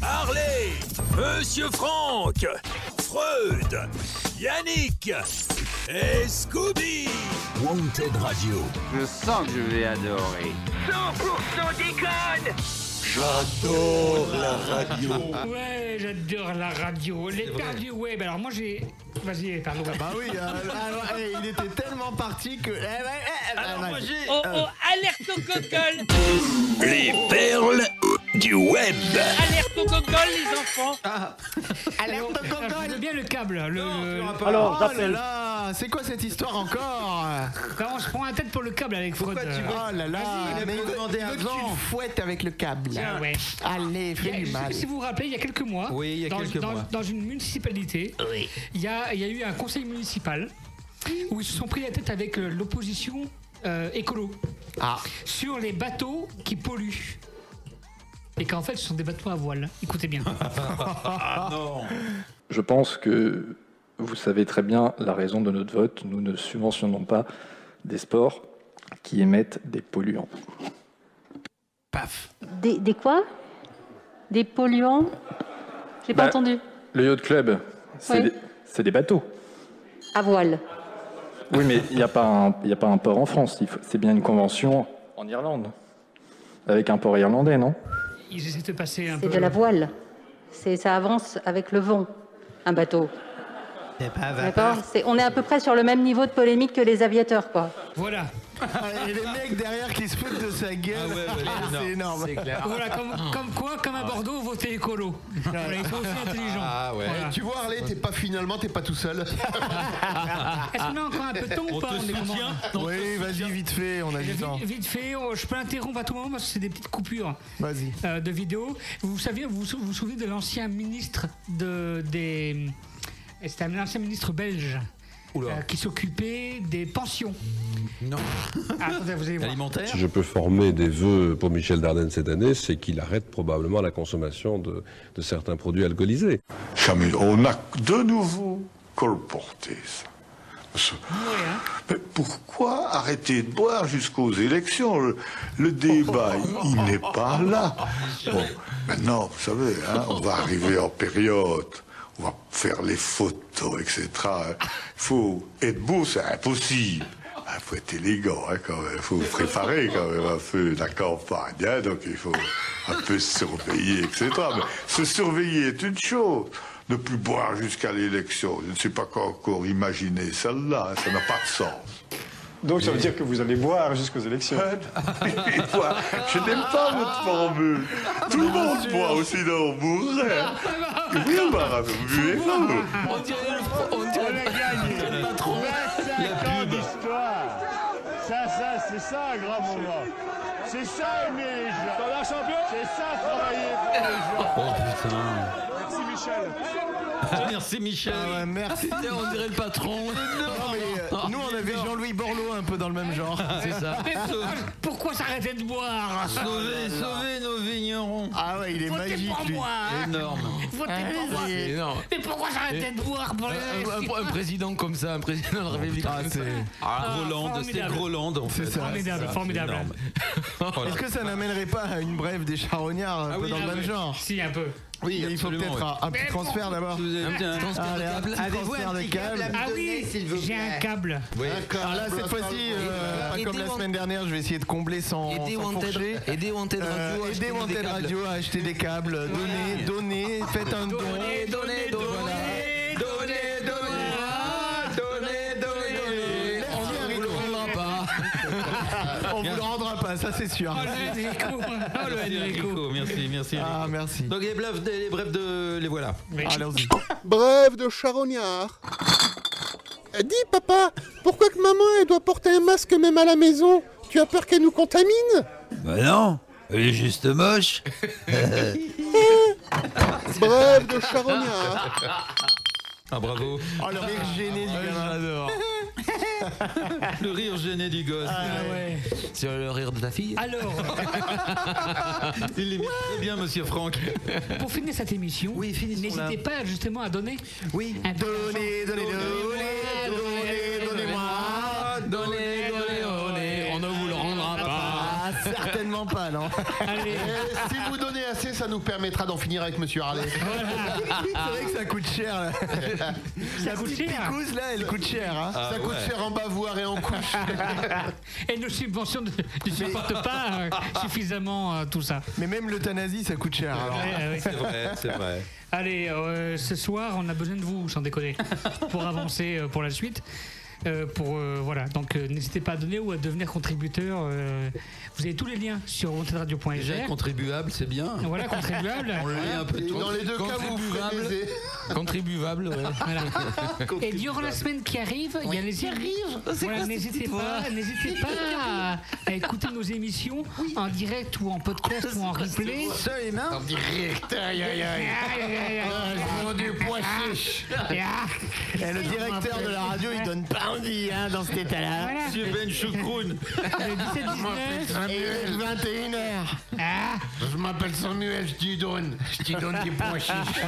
Speaker 3: Harley, Monsieur Franck, Freud, Yannick et Scooby. Wanted Radio.
Speaker 5: Je sens que je vais adorer.
Speaker 3: 100% déconne
Speaker 21: J'adore la radio.
Speaker 6: Ouais, j'adore la radio. Les perdus web. Alors moi j'ai. Vas-y, pardon.
Speaker 2: Bah oui, euh, alors, eh, il était tellement parti que. eh, ouais, eh, eh,
Speaker 6: Alors,
Speaker 2: vas-y.
Speaker 6: moi, j'ai-
Speaker 2: Euh,
Speaker 6: Oh, oh, alerte au gogol
Speaker 3: Les perles du web.
Speaker 6: Alerte au gogol, les enfants
Speaker 2: Ah. Alerte au gogol
Speaker 6: bien le câble. Le, le-
Speaker 2: Alors, oh là là, c'est quoi cette histoire encore
Speaker 6: Quand on se prend la tête pour le câble avec Freud.
Speaker 2: Pourquoi tu veux Oh là là,
Speaker 6: Vas-y,
Speaker 2: mais
Speaker 6: il a
Speaker 2: il
Speaker 6: demandé
Speaker 2: veut que tu
Speaker 6: avant.
Speaker 2: le fouettes avec le câble.
Speaker 6: Ah ouais.
Speaker 2: Allez,
Speaker 6: Il y a-
Speaker 2: fais du
Speaker 6: je sais
Speaker 2: mal.
Speaker 6: pas Si vous vous rappelez, il y a quelques mois,
Speaker 7: Oui, il y a
Speaker 6: dans,
Speaker 7: quelques
Speaker 6: dans-
Speaker 7: mois.
Speaker 6: dans une municipalité, il, y a, il y a eu un conseil municipal où ils se sont pris la tête avec euh, l'opposition euh, écolo sur les bateaux qui polluent. Et qu'en fait, ce sont des bateaux à voile. Écoutez bien.
Speaker 7: Ah non
Speaker 24: Je pense que vous savez très bien la raison de notre vote. Nous ne subventionnons pas des sports qui émettent des polluants.
Speaker 7: Paf
Speaker 26: Des, des quoi?
Speaker 27: Des polluants? J'ai pas
Speaker 28: Bah,
Speaker 27: entendu.
Speaker 28: Le yacht club, c'est
Speaker 27: Oui.
Speaker 28: des, c'est des bateaux.
Speaker 27: À voile.
Speaker 28: Oui, mais il n'y a, pas un- il y a pas un port en France. il faut- C'est bien une convention en Irlande. Avec un port irlandais, non?
Speaker 6: Ils essaient de passer un
Speaker 27: C'est de la voile. Ça avance avec le vent, un bateau.
Speaker 2: C'est pas
Speaker 27: D'accord? C'est- On est à peu près sur le même niveau de polémique que les aviateurs, quoi.
Speaker 6: Voilà.
Speaker 2: Et les mecs derrière qui se foutent de sa gueule. c'est énorme.
Speaker 6: Voilà, comme, comme quoi, comme à Bordeaux, votez écolo. Voilà, ils sont aussi intelligents.
Speaker 7: Ah ouais.
Speaker 6: Voilà.
Speaker 9: Tu vois, Harley, t'es pas finalement, t'es pas tout seul.
Speaker 6: Est-ce qu'on a encore un peu de temps ou
Speaker 7: On
Speaker 6: pas
Speaker 2: Oui, vas-y, vite fait, on a du
Speaker 6: Vite,
Speaker 2: temps.
Speaker 6: vite fait, oh, je peux interrompre à tout moment parce que c'est des petites coupures euh, de vidéos. Vous savez, vous vous vous souvenez de l'ancien ministre de, des. C'était un ancien ministre belge euh, qui s'occupait des pensions.
Speaker 7: Non.
Speaker 6: Ah, attendez, vous allez voir.
Speaker 7: Alimentaire
Speaker 26: Si je peux former des vœux pour Michel Dardenne cette année, c'est qu'il arrête probablement la consommation de, de certains produits alcoolisés.
Speaker 21: Jamais. On a de nouveau colporté ça. Ce- Mais pourquoi arrêter de boire jusqu'aux élections? Le, le débat, il, il n'est pas là. Bon, maintenant, vous savez, hein, on va arriver en période, on va faire les photos, etc. Il faut être beau, c'est impossible. Il faut être élégant, hein, quand même. Il faut préparer quand même un peu la campagne. hein, donc il faut un peu surveiller, etc. Mais se surveiller est une chose. Ne plus boire jusqu'à l'élection. Je ne sais pas encore imaginer celle-là. hein, ça n'a pas de sens.
Speaker 28: Donc ça veut dire que vous allez boire jusqu'aux élections.
Speaker 21: Je n'aime pas votre formule. Tout le monde boit, on mourrait. Oui, bah, vous buvez pas, vous.
Speaker 8: On dirait le, on dirait le patron.
Speaker 29: ans d'histoire. Ça, ça, c'est ça un grand moment. C'est ça aimer les gens. C'est ça travailler pour les gens.
Speaker 7: Oh putain.
Speaker 29: Merci Michel.
Speaker 7: Merci Michel.
Speaker 2: Ah ouais, merci.
Speaker 8: On dirait le patron.
Speaker 2: Non, mais, euh, nous, on avait Jean-Louis Borloo un peu dans le même genre.
Speaker 8: C'est ça.
Speaker 6: Pourquoi, s'arrêter de boire
Speaker 7: Sauvez, sauvez nos vignerons.
Speaker 2: Ah ouais, il est
Speaker 6: Votez
Speaker 2: magique,
Speaker 6: pour
Speaker 2: lui.
Speaker 6: moi.
Speaker 7: Énorme.
Speaker 6: Votez pour moi.
Speaker 8: C'est énorme.
Speaker 6: Mais pourquoi s'arrêter de boire pour les
Speaker 8: Un, un- un président comme ça, un président de la République.
Speaker 2: Ah, c'est-
Speaker 7: Ah, Groland, c'était. Groland en fait.
Speaker 2: C'est ça.
Speaker 6: Formidable,
Speaker 7: C'est
Speaker 6: formidable.
Speaker 2: Est-ce que ça n'amènerait pas à une brève des charognards un
Speaker 7: Ah
Speaker 2: peu dans le
Speaker 7: ah
Speaker 2: même genre
Speaker 6: Si, un peu.
Speaker 7: Oui,
Speaker 2: Mais il faut peut-être
Speaker 7: oui.
Speaker 2: un, un petit transfert d'abord.
Speaker 7: Vous avez un petit-
Speaker 2: Allez, un petit transfert de câble.
Speaker 6: Ah oui, j'ai un câble.
Speaker 7: Oui.
Speaker 2: Alors là, cette fois-ci, euh, pas comme la semaine dernière, je vais essayer de combler sans,
Speaker 8: Aider
Speaker 2: sans
Speaker 8: Wanted,
Speaker 2: fourcher.
Speaker 8: aider Wanted Radio.
Speaker 2: Euh,
Speaker 8: à acheter
Speaker 2: aidez
Speaker 8: des
Speaker 2: Wanted
Speaker 8: câbles.
Speaker 2: Radio à acheter des câbles. Donnez, donnez, faites un don.
Speaker 8: Donnez, donnez, donnez, On vous le rendra pas,
Speaker 2: ça c'est sûr.
Speaker 6: Oh, le Enrico. Oh, le
Speaker 7: Merci
Speaker 6: Enrico.
Speaker 7: Merci, merci.
Speaker 2: Ah, merci.
Speaker 7: Donc les brefs, de, les brefs de, les voilà.
Speaker 2: Allons-y.
Speaker 30: Bref de charognard. Dis papa, pourquoi que maman elle doit porter un masque même à la maison? Tu as peur qu'elle nous contamine?
Speaker 17: Bah non, elle est juste moche.
Speaker 30: Bref de charognard.
Speaker 7: Ah bravo.
Speaker 2: Oh, le rire gêné du gamin.
Speaker 7: Le rire gêné du gosse.
Speaker 6: Ah ouais.
Speaker 8: Sur le rire de ta fille
Speaker 6: Alors,
Speaker 7: Il est très bien, monsieur Franck.
Speaker 6: pour finir cette émission,
Speaker 7: Oui,
Speaker 6: n'hésitez pas justement à donner
Speaker 2: Oui. Donnez, donnez, donnez, donnez, donnez-moi.
Speaker 8: Donnez, donnez, donnez.
Speaker 2: Certainement pas, non.
Speaker 6: Allez,
Speaker 9: Et si vous donnez assez, ça nous permettra d'en finir avec Monsieur Harley.
Speaker 2: C'est vrai que ça coûte cher. Là.
Speaker 6: ça coûte cher.
Speaker 2: Picouze, là, elle coûte cher. Hein.
Speaker 7: Ah,
Speaker 9: ça coûte
Speaker 7: ouais.
Speaker 9: cher en bavoir et en couche.
Speaker 6: Et nos subventions ne, ne supportent pas euh, suffisamment euh, tout ça.
Speaker 2: Mais même l'euthanasie, ça coûte cher. Alors.
Speaker 6: Ouais, ouais, ouais.
Speaker 7: C'est vrai, c'est vrai.
Speaker 6: Allez, euh, ce soir, on a besoin de vous, sans déconner, pour avancer euh, pour la suite. Euh, pour euh, voilà, donc euh, n'hésitez pas à donner ou à devenir contributeur. euh, vous avez tous les liens sur
Speaker 7: Déjà,
Speaker 6: wantedradio.fr.
Speaker 7: contribuable, c'est bien.
Speaker 6: Voilà, contribuable.
Speaker 7: On le lit un peu
Speaker 9: Et
Speaker 7: tout.
Speaker 9: dans les deux cas, vous baiser.
Speaker 8: Contribuable, ouais.
Speaker 6: Voilà. Et durant la semaine qui arrive, il y a les Voilà, n'hésitez pas, n'hésitez pas à, à écouter nos émissions en direct ou en podcast ou en replay.
Speaker 9: En direct, aïe aïe aïe.
Speaker 6: Aïe, aïe, aïe.
Speaker 9: Ah, du pois chiche.
Speaker 6: Ah.
Speaker 2: Et le directeur de la radio, il donne pas grandi hein, dans cet état-là.
Speaker 7: Monsieur Ben Choucroune.
Speaker 6: Le 17-19.
Speaker 2: Et 21h.
Speaker 6: Ah.
Speaker 9: Je m'appelle Samuel, je t'y donne. Je t'y donne des pois chiches.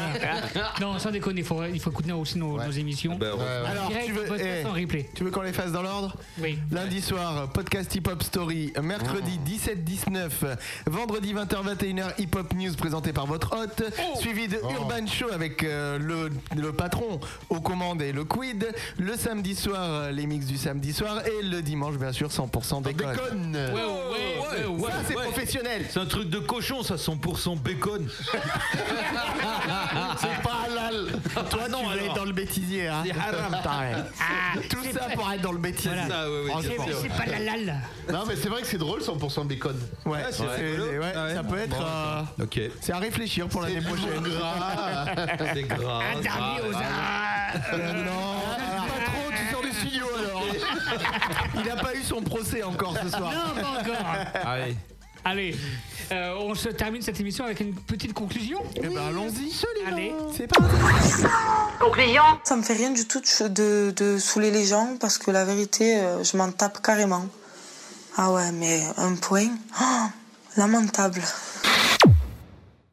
Speaker 6: Non, sans déconner, il faut, il faut écouter aussi nos, nos émissions.
Speaker 7: Ben,
Speaker 2: Alors,
Speaker 6: Direct,
Speaker 2: tu veux, eh,
Speaker 6: en replay.
Speaker 2: tu veux qu'on les fasse dans l'ordre
Speaker 6: Oui.
Speaker 2: Lundi soir, podcast Hip Hop Story. Mercredi 17-19. Vendredi 20h-21h, Hip Hop News présenté par votre hôte. Suivi de Urban Show avec euh, le, le patron aux commandes et le quid. Le samedi soir, euh, les mix du samedi soir. Et le dimanche, bien sûr, 100% déconne.
Speaker 9: Déconne.
Speaker 6: Ouais, ouais, ouais, ouais.
Speaker 2: Ça, c'est
Speaker 7: ouais.
Speaker 2: professionnel.
Speaker 7: C'est un truc de cochon, ça, 100% bacon.
Speaker 2: C'est pas halal. Toi,
Speaker 7: non, alors.
Speaker 2: être dans le bêtisier. Hein.
Speaker 7: C'est haram.
Speaker 2: Pareil.
Speaker 6: Ah,
Speaker 2: Tout
Speaker 6: c'est
Speaker 2: ça
Speaker 6: pas-
Speaker 2: pour être dans le bêtisier.
Speaker 6: Voilà.
Speaker 7: Ça, ouais, ouais,
Speaker 2: En
Speaker 7: c'est
Speaker 6: C'est c'est pas la lal.
Speaker 9: Non, mais c'est vrai que c'est drôle 100% bacon.
Speaker 2: Ouais,
Speaker 7: c'est
Speaker 2: c'est-
Speaker 7: rigolo.
Speaker 2: ouais,
Speaker 7: Ah ouais.
Speaker 2: ça peut être.
Speaker 7: Bon,
Speaker 2: euh,
Speaker 7: Ok.
Speaker 2: c'est à réfléchir pour l'année prochaine.
Speaker 9: Gras.
Speaker 7: C'est grave.
Speaker 6: Un dernier aux arts.
Speaker 2: Euh, non, alors, pas trop, alors. Il n'a pas eu son procès encore ce soir.
Speaker 6: Non, pas encore.
Speaker 7: Allez.
Speaker 6: Allez, euh, on se termine cette émission avec une petite conclusion.
Speaker 2: Eh ben allons-y.
Speaker 6: Allez.
Speaker 2: C'est parti.
Speaker 10: Conclusion
Speaker 31: Ça me fait rien du tout de, de, de saouler les gens parce que la vérité, euh, je m'en tape carrément. Ah ouais, mais un point, oh, lamentable.